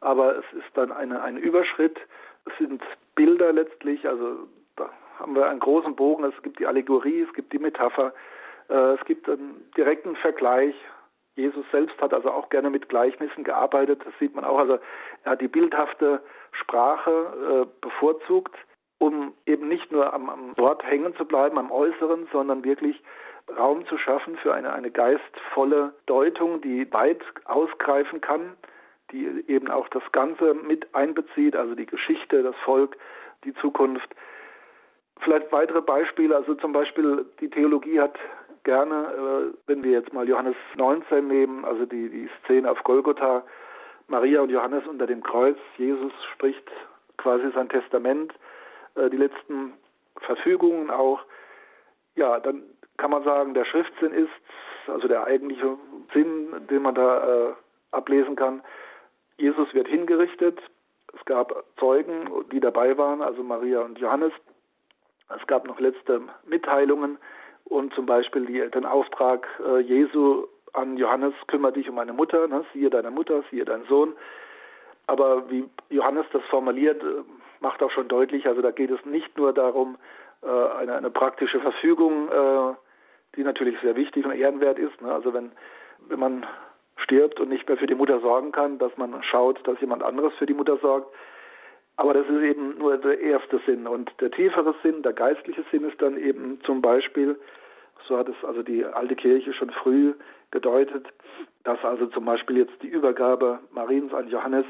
aber es ist dann eine, ein Überschritt. Es sind Bilder letztlich, also da haben wir einen großen Bogen. Es gibt die Allegorie, es gibt die Metapher, äh, es gibt einen direkten Vergleich, Jesus selbst hat also auch gerne mit Gleichnissen gearbeitet. Das sieht man auch. Also er hat die bildhafte Sprache äh, bevorzugt, um eben nicht nur am, am, Wort hängen zu bleiben, am Äußeren, sondern wirklich Raum zu schaffen für eine, eine geistvolle Deutung, die weit ausgreifen kann, die eben auch das Ganze mit einbezieht, also die Geschichte, das Volk, die Zukunft. Vielleicht weitere Beispiele, also zum Beispiel die Theologie hat gerne, äh, wenn wir jetzt mal Johannes 19 nehmen, also die, die Szene auf Golgotha, Maria und Johannes unter dem Kreuz, Jesus spricht quasi sein Testament, äh, die letzten Verfügungen auch. Ja, dann kann man sagen, der Schriftsinn ist, also der eigentliche Sinn, den man da äh, ablesen kann, Jesus wird hingerichtet. Es gab Zeugen, die dabei waren, also Maria und Johannes. Es gab noch letzte Mitteilungen und zum Beispiel die, den Auftrag äh, Jesu an Johannes, kümmere dich um meine Mutter, ne? siehe deine Mutter, siehe deinen Sohn. Aber wie Johannes das formuliert, äh, macht auch schon deutlich, also da geht es nicht nur darum, äh, eine, eine, praktische Verfügung, äh, die natürlich sehr wichtig und ehrenwert ist. Ne? Also wenn, wenn man stirbt und nicht mehr für die Mutter sorgen kann, dass man schaut, dass jemand anderes für die Mutter sorgt. Aber das ist eben nur der erste Sinn. Und der tiefere Sinn, der geistliche Sinn ist dann eben zum Beispiel, so hat es also die alte Kirche schon früh gedeutet, dass also zum Beispiel jetzt die Übergabe Mariens an Johannes,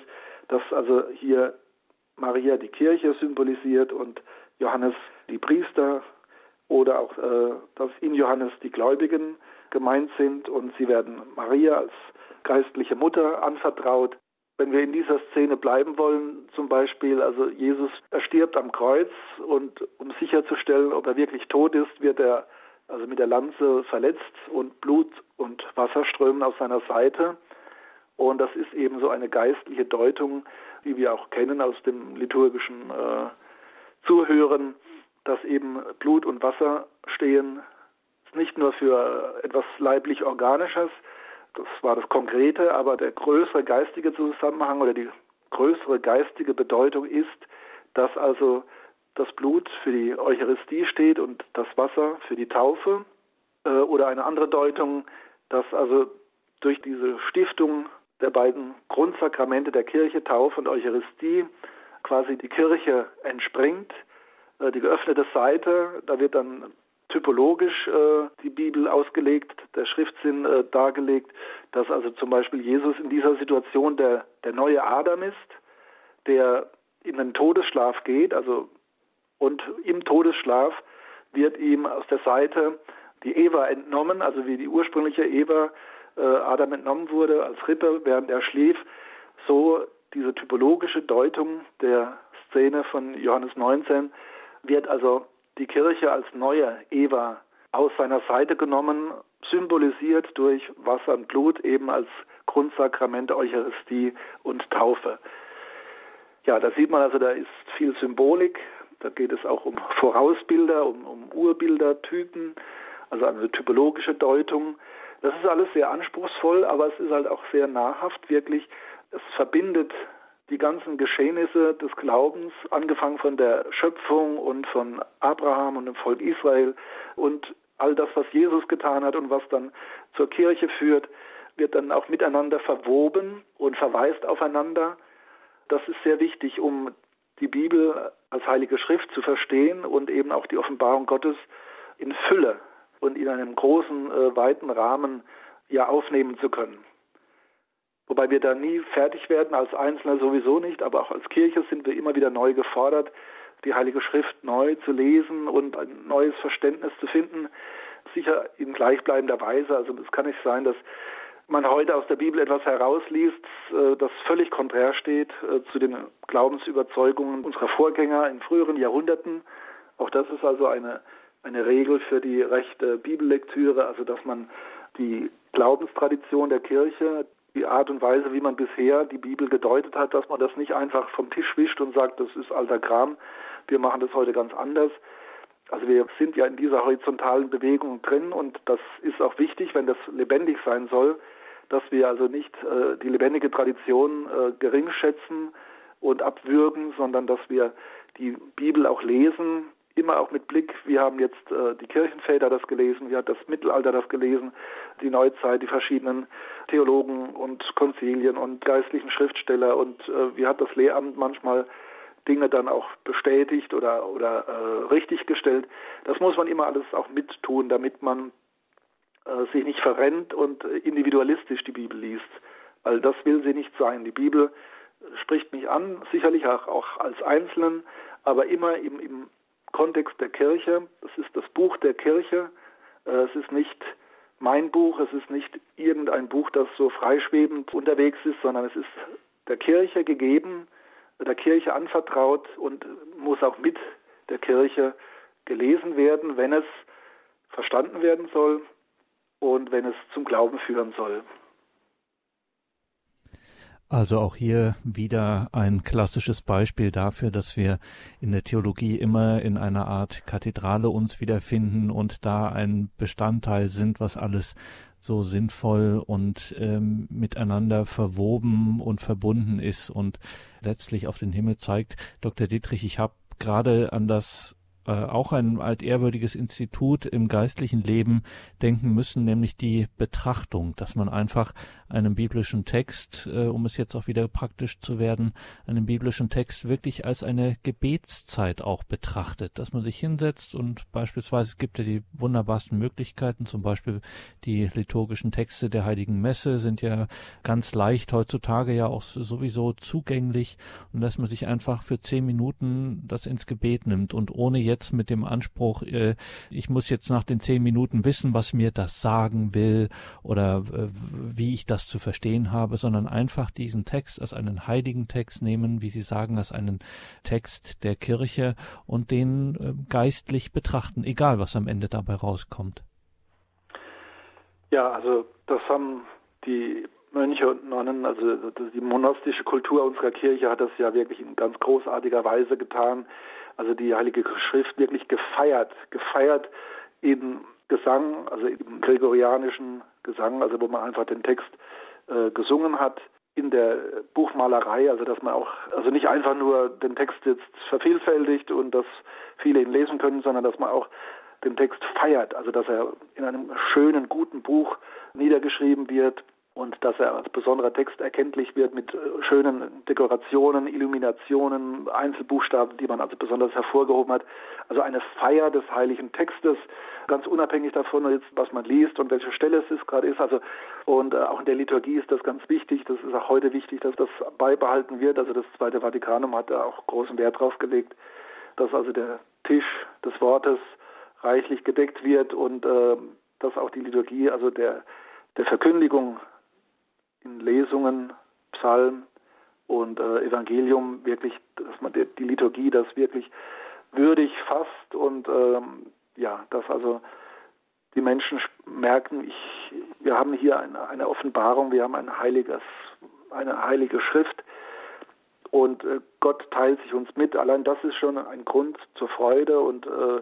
dass also hier Maria die Kirche symbolisiert und Johannes die Priester oder auch, äh, dass in Johannes die Gläubigen gemeint sind und sie werden Maria als geistliche Mutter anvertraut. Wenn wir in dieser Szene bleiben wollen, zum Beispiel, also Jesus, er stirbt am Kreuz und um sicherzustellen, ob er wirklich tot ist, wird er also mit der Lanze verletzt und Blut und Wasser strömen aus seiner Seite. Und das ist eben so eine geistliche Deutung, die wir auch kennen aus dem liturgischen äh, Zuhören, dass eben Blut und Wasser stehen, nicht nur für etwas leiblich Organisches, das war das Konkrete, aber der größere geistige Zusammenhang oder die größere geistige Bedeutung ist, dass also das Blut für die Eucharistie steht und das Wasser für die Taufe. Äh, oder eine andere Deutung, dass also durch diese Stiftung der beiden Grundsakramente der Kirche, Taufe und Eucharistie, quasi die Kirche entspringt, äh, die geöffnete Seite, da wird dann typologisch äh, die Bibel ausgelegt, der Schriftsinn äh, dargelegt, dass also zum Beispiel Jesus in dieser Situation der, der neue Adam ist, der in den Todesschlaf geht, also und im Todesschlaf wird ihm aus der Seite die Eva entnommen, also wie die ursprüngliche Eva äh, Adam entnommen wurde als Rippe, während er schlief, so diese typologische Deutung der Szene von Johannes 19 wird also die Kirche als neue Eva aus seiner Seite genommen, symbolisiert durch Wasser und Blut eben als Grundsakrament Eucharistie und Taufe. Ja, da sieht man also, da ist viel Symbolik, da geht es auch um Vorausbilder, um, um Urbildertypen, also eine typologische Deutung. Das ist alles sehr anspruchsvoll, aber es ist halt auch sehr nahrhaft, wirklich. Es verbindet die ganzen Geschehnisse des Glaubens, angefangen von der Schöpfung und von Abraham und dem Volk Israel und all das, was Jesus getan hat und was dann zur Kirche führt, wird dann auch miteinander verwoben und verweist aufeinander. Das ist sehr wichtig, um die Bibel als heilige Schrift zu verstehen und eben auch die Offenbarung Gottes in Fülle und in einem großen, äh, weiten Rahmen ja aufnehmen zu können. Wobei wir da nie fertig werden, als Einzelner sowieso nicht, aber auch als Kirche sind wir immer wieder neu gefordert, die Heilige Schrift neu zu lesen und ein neues Verständnis zu finden, sicher in gleichbleibender Weise. Also es kann nicht sein, dass man heute aus der Bibel etwas herausliest, äh, das völlig konträr steht äh, zu den Glaubensüberzeugungen unserer Vorgänger in früheren Jahrhunderten. Auch das ist also eine, eine Regel für die rechte Bibellektüre, also dass man die Glaubenstradition der Kirche, die Art und Weise, wie man bisher die Bibel gedeutet hat, dass man das nicht einfach vom Tisch wischt und sagt, das ist alter Kram, wir machen das heute ganz anders. Also wir sind ja in dieser horizontalen Bewegung drin und das ist auch wichtig, wenn das lebendig sein soll, dass wir also nicht äh, die lebendige Tradition äh, gering schätzen und abwürgen, sondern dass wir die Bibel auch lesen, immer auch mit Blick, wir haben jetzt äh, die Kirchenväter das gelesen, wir hat das Mittelalter das gelesen, die Neuzeit, die verschiedenen Theologen und Konzilien und geistlichen Schriftsteller und äh, wie hat das Lehramt manchmal Dinge dann auch bestätigt oder, oder äh, richtiggestellt. Das muss man immer alles auch mittun, damit man äh, sich nicht verrennt und individualistisch die Bibel liest. Weil das will sie nicht sein. Die Bibel spricht mich an, sicherlich auch, auch als Einzelnen, aber immer im, im Kontext der Kirche. Es ist das Buch der Kirche. Äh, es ist nicht mein Buch, es ist nicht irgendein Buch, das so freischwebend unterwegs ist, sondern es ist der Kirche gegeben, der Kirche anvertraut und muss auch mit der Kirche gelesen werden, wenn es verstanden werden soll und wenn es zum Glauben führen soll. Also auch hier wieder ein klassisches Beispiel dafür, dass wir in der Theologie immer in einer Art Kathedrale uns wiederfinden und da ein Bestandteil sind, was alles so sinnvoll und ähm, miteinander verwoben und verbunden ist und letztlich auf den Himmel zeigt. Dr. Dietrich, ich habe gerade an das äh, auch ein altehrwürdiges Institut im geistlichen Leben denken müssen, nämlich die Betrachtung, dass man einfach einen biblischen Text, äh, um es jetzt auch wieder praktisch zu werden, einen biblischen Text wirklich als eine Gebetszeit auch betrachtet, dass man sich hinsetzt und beispielsweise es gibt ja die wunderbarsten Möglichkeiten, zum Beispiel die liturgischen Texte der Heiligen Messe sind ja ganz leicht heutzutage ja auch sowieso zugänglich. Und dass man sich einfach für zehn Minuten das ins Gebet nimmt und ohne jetzt jetzt mit dem Anspruch, äh, ich muss jetzt nach den zehn Minuten wissen, was mir das sagen will oder äh, wie ich das zu verstehen habe, sondern einfach diesen Text als einen heiligen Text nehmen, wie Sie sagen, als einen Text der Kirche und den äh, geistlich betrachten, egal was am Ende dabei rauskommt. Ja, also das haben die Mönche und Nonnen, also die monastische Kultur unserer Kirche hat das ja wirklich in ganz großartiger Weise getan also die Heilige Schrift wirklich gefeiert, gefeiert in Gesang, also im gregorianischen Gesang, also wo man einfach den Text äh, gesungen hat, in der Buchmalerei, also dass man auch, also nicht einfach nur den Text jetzt vervielfältigt und dass viele ihn lesen können, sondern dass man auch den Text feiert, also dass er in einem schönen, guten Buch niedergeschrieben wird, und dass er als besonderer Text erkenntlich wird mit äh, schönen Dekorationen, Illuminationen, Einzelbuchstaben, die man also besonders hervorgehoben hat. Also eine Feier des heiligen Textes, ganz unabhängig davon, jetzt, was man liest und welche Stelle es gerade ist. Also und äh, auch in der Liturgie ist das ganz wichtig. Das ist auch heute wichtig, dass das beibehalten wird. Also das Zweite Vatikanum hat da auch großen Wert drauf gelegt, dass also der Tisch des Wortes reichlich gedeckt wird und äh, dass auch die Liturgie, also der der Verkündigung in Lesungen, Psalm und äh, Evangelium wirklich, dass man die, die Liturgie das wirklich würdig fasst und ähm, ja, dass also die Menschen merken, ich, wir haben hier eine, eine Offenbarung, wir haben ein heiliges, eine heilige Schrift und äh, Gott teilt sich uns mit. Allein das ist schon ein Grund zur Freude und äh,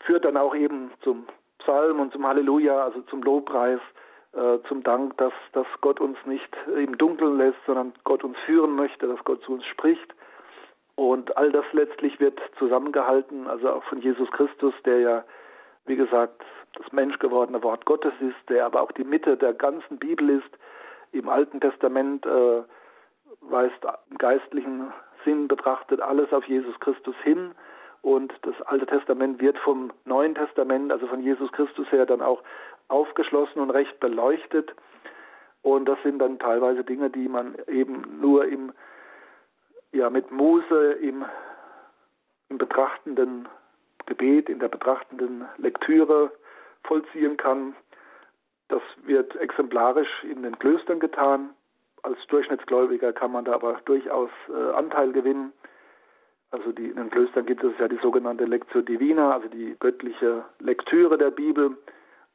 führt dann auch eben zum Psalm und zum Halleluja, also zum Lobpreis, zum Dank, dass, dass Gott uns nicht im Dunkeln lässt, sondern Gott uns führen möchte, dass Gott zu uns spricht. Und all das letztlich wird zusammengehalten, also auch von Jesus Christus, der ja, wie gesagt, das menschgewordene Wort Gottes ist, der aber auch die Mitte der ganzen Bibel ist. Im Alten Testament äh, weist im geistlichen Sinn betrachtet alles auf Jesus Christus hin. Und das Alte Testament wird vom Neuen Testament, also von Jesus Christus her, dann auch aufgeschlossen und recht beleuchtet. Und das sind dann teilweise Dinge, die man eben nur im, ja, mit Muse im, im betrachtenden Gebet, in der betrachtenden Lektüre vollziehen kann. Das wird exemplarisch in den Klöstern getan. Als Durchschnittsgläubiger kann man da aber durchaus äh, Anteil gewinnen. Also die, in den Klöstern gibt es ja die sogenannte Lectio Divina, also die göttliche Lektüre der Bibel,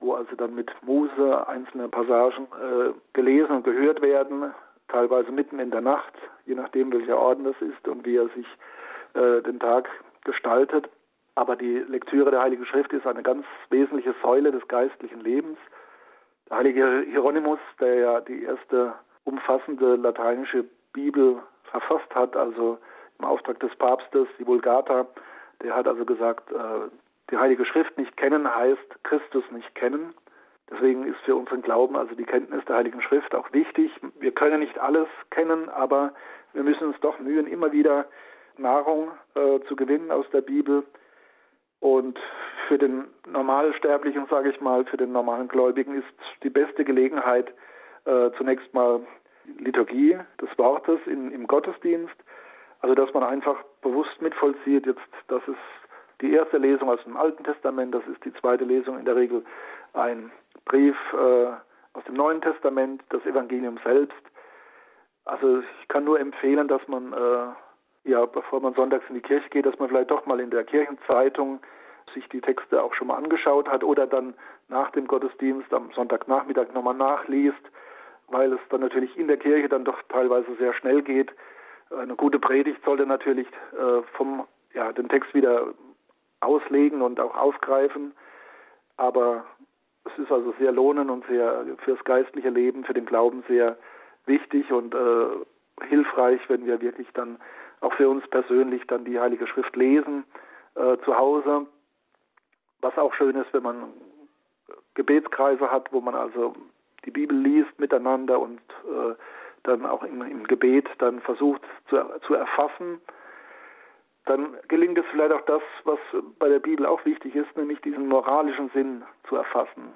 wo also dann mit Muse einzelne Passagen äh, gelesen und gehört werden, teilweise mitten in der Nacht, je nachdem welcher Orden das ist und wie er sich äh, den Tag gestaltet. Aber die Lektüre der Heiligen Schrift ist eine ganz wesentliche Säule des geistlichen Lebens. Der heilige Hieronymus, der ja die erste umfassende lateinische Bibel verfasst hat, also im Auftrag des Papstes, die Vulgata, der hat also gesagt, äh, die Heilige Schrift nicht kennen heißt Christus nicht kennen. Deswegen ist für unseren Glauben also die Kenntnis der Heiligen Schrift auch wichtig. Wir können nicht alles kennen, aber wir müssen uns doch mühen, immer wieder Nahrung äh, zu gewinnen aus der Bibel. Und für den Normalsterblichen, sage ich mal, für den normalen Gläubigen ist die beste Gelegenheit äh, zunächst mal Liturgie des Wortes in, im Gottesdienst. Also dass man einfach bewusst mitvollzieht, jetzt das ist die erste Lesung aus dem Alten Testament, das ist die zweite Lesung in der Regel ein Brief äh, aus dem Neuen Testament, das Evangelium selbst. Also ich kann nur empfehlen, dass man äh, ja, bevor man sonntags in die Kirche geht, dass man vielleicht doch mal in der Kirchenzeitung sich die Texte auch schon mal angeschaut hat oder dann nach dem Gottesdienst am Sonntagnachmittag nochmal nachliest, weil es dann natürlich in der Kirche dann doch teilweise sehr schnell geht. Eine gute Predigt sollte natürlich äh, vom ja, den Text wieder auslegen und auch aufgreifen, aber es ist also sehr lohnend und sehr fürs geistliche Leben, für den Glauben sehr wichtig und äh, hilfreich, wenn wir wirklich dann auch für uns persönlich dann die Heilige Schrift lesen äh, zu Hause. Was auch schön ist, wenn man Gebetskreise hat, wo man also die Bibel liest miteinander und äh, dann auch im, im, Gebet dann versucht zu, zu erfassen, dann gelingt es vielleicht auch das, was bei der Bibel auch wichtig ist, nämlich diesen moralischen Sinn zu erfassen.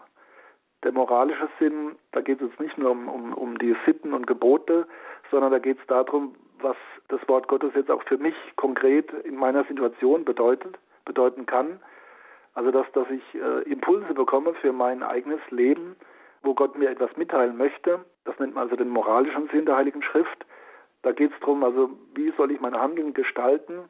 Der moralische Sinn, da geht es nicht nur um, um, um die Sitten und Gebote, sondern da geht es darum, was das Wort Gottes jetzt auch für mich konkret in meiner Situation bedeutet, bedeuten kann. Also dass, dass ich äh, Impulse bekomme für mein eigenes Leben, wo Gott mir etwas mitteilen möchte. Das nennt man also den moralischen Sinn der Heiligen Schrift. Da geht es darum, also wie soll ich mein Handeln gestalten,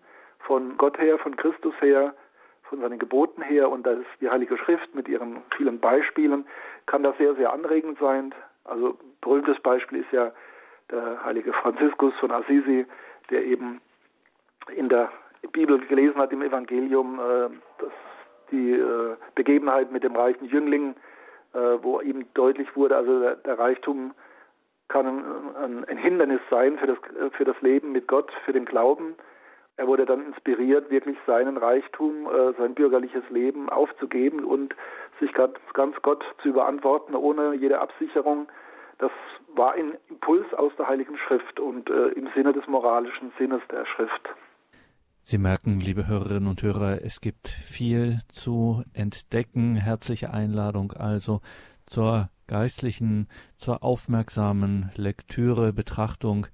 von Gott her, von Christus her, von seinen Geboten her. Und da ist die Heilige Schrift mit ihren vielen Beispielen, kann das sehr, sehr anregend sein. Also berühmtes Beispiel ist ja der heilige Franziskus von Assisi, der eben in der Bibel gelesen hat, im Evangelium, äh, dass die äh, Begebenheit mit dem reichen Jüngling, äh, wo ihm deutlich wurde, also der, der Reichtum kann ein, ein, Hindernis sein für das, für das Leben mit Gott, für den Glauben. Er wurde dann inspiriert, wirklich seinen Reichtum, äh, sein bürgerliches Leben aufzugeben und sich ganz, ganz Gott zu überantworten, ohne jede Absicherung. Das war ein Impuls aus der Heiligen Schrift und äh, im Sinne des moralischen Sinnes der Schrift. Sie merken, liebe Hörerinnen und Hörer, es gibt viel zu entdecken. Herzliche Einladung also zur geistlichen, zur aufmerksamen Lektüre, Betrachtung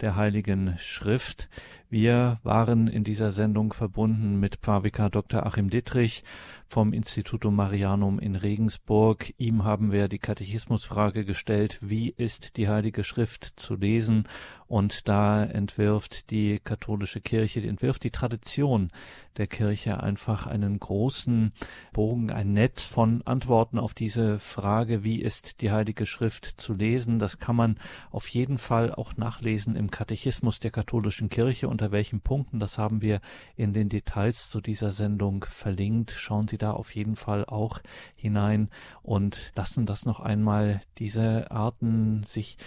der Heiligen Schrift. Wir waren in dieser Sendung verbunden mit Pfarrvikar Dr. Achim Dittrich vom Institutum Marianum in Regensburg. Ihm haben wir die Katechismusfrage gestellt, wie ist die Heilige Schrift zu lesen? Und da entwirft die katholische Kirche, entwirft die Tradition der Kirche einfach einen großen Bogen, ein Netz von Antworten auf diese Frage, wie ist ist, die Heilige Schrift zu lesen. Das kann man auf jeden Fall auch nachlesen im Katechismus der katholischen Kirche. Unter welchen Punkten, das haben wir in den Details zu dieser Sendung verlinkt. Schauen Sie da auf jeden Fall auch hinein und lassen das noch einmal diese Arten sich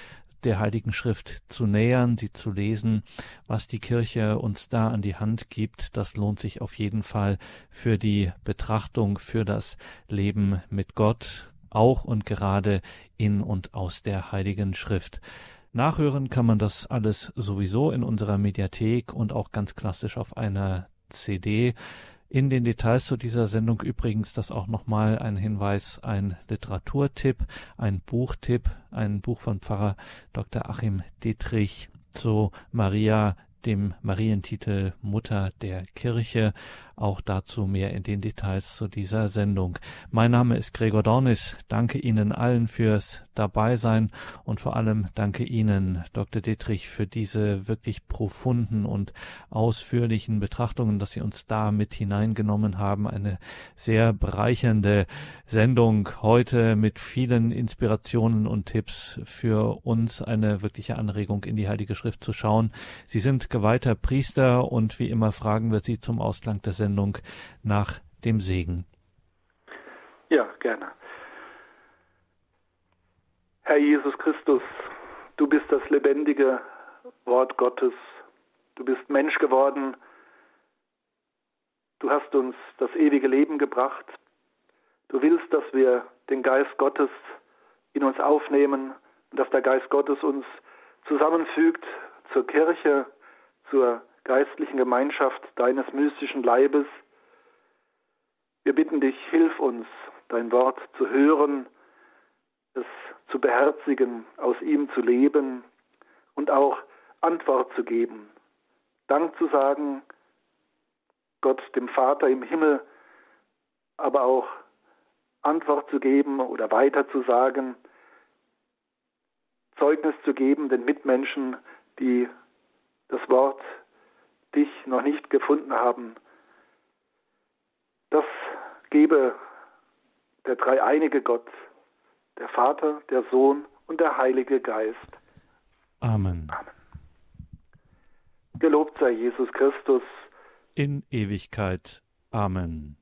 der Heiligen Schrift zu nähern, sie zu lesen, was die Kirche uns da an die Hand gibt, das lohnt sich auf jeden Fall für die Betrachtung, für das Leben mit Gott, auch und gerade in und aus der Heiligen Schrift. Nachhören kann man das alles sowieso in unserer Mediathek und auch ganz klassisch auf einer CD. In den Details zu dieser Sendung übrigens das auch nochmal ein Hinweis, ein Literaturtipp, ein Buchtipp, ein Buch von Pfarrer Dr. Achim Dietrich zu Maria dem Marientitel Mutter der Kirche. Auch dazu mehr in den Details zu dieser Sendung. Mein Name ist Gregor Dornis. Danke Ihnen allen fürs Dabeisein und vor allem danke Ihnen, Dr. Dietrich, für diese wirklich profunden und ausführlichen Betrachtungen, dass Sie uns da mit hineingenommen haben. Eine sehr bereichernde Sendung heute mit vielen Inspirationen und Tipps für uns. Eine wirkliche Anregung in die Heilige Schrift zu schauen. Sie sind geweihter Priester und wie immer fragen wir Sie zum Ausgang der Sendung nach dem Segen. Ja, gerne. Herr Jesus Christus, du bist das lebendige Wort Gottes. Du bist Mensch geworden. Du hast uns das ewige Leben gebracht. Du willst, dass wir den Geist Gottes in uns aufnehmen und dass der Geist Gottes uns zusammenfügt zur Kirche, zur geistlichen Gemeinschaft deines mystischen Leibes. Wir bitten dich, hilf uns, dein Wort zu hören, es zu beherzigen, aus ihm zu leben und auch Antwort zu geben. Dank zu sagen, Gott dem Vater im Himmel, aber auch Antwort zu geben oder weiter zu sagen, Zeugnis zu geben den Mitmenschen, die das Wort dich noch nicht gefunden haben. Das gebe der dreieinige Gott, der Vater, der Sohn und der Heilige Geist. Amen. Amen. Gelobt sei Jesus Christus. In Ewigkeit. Amen.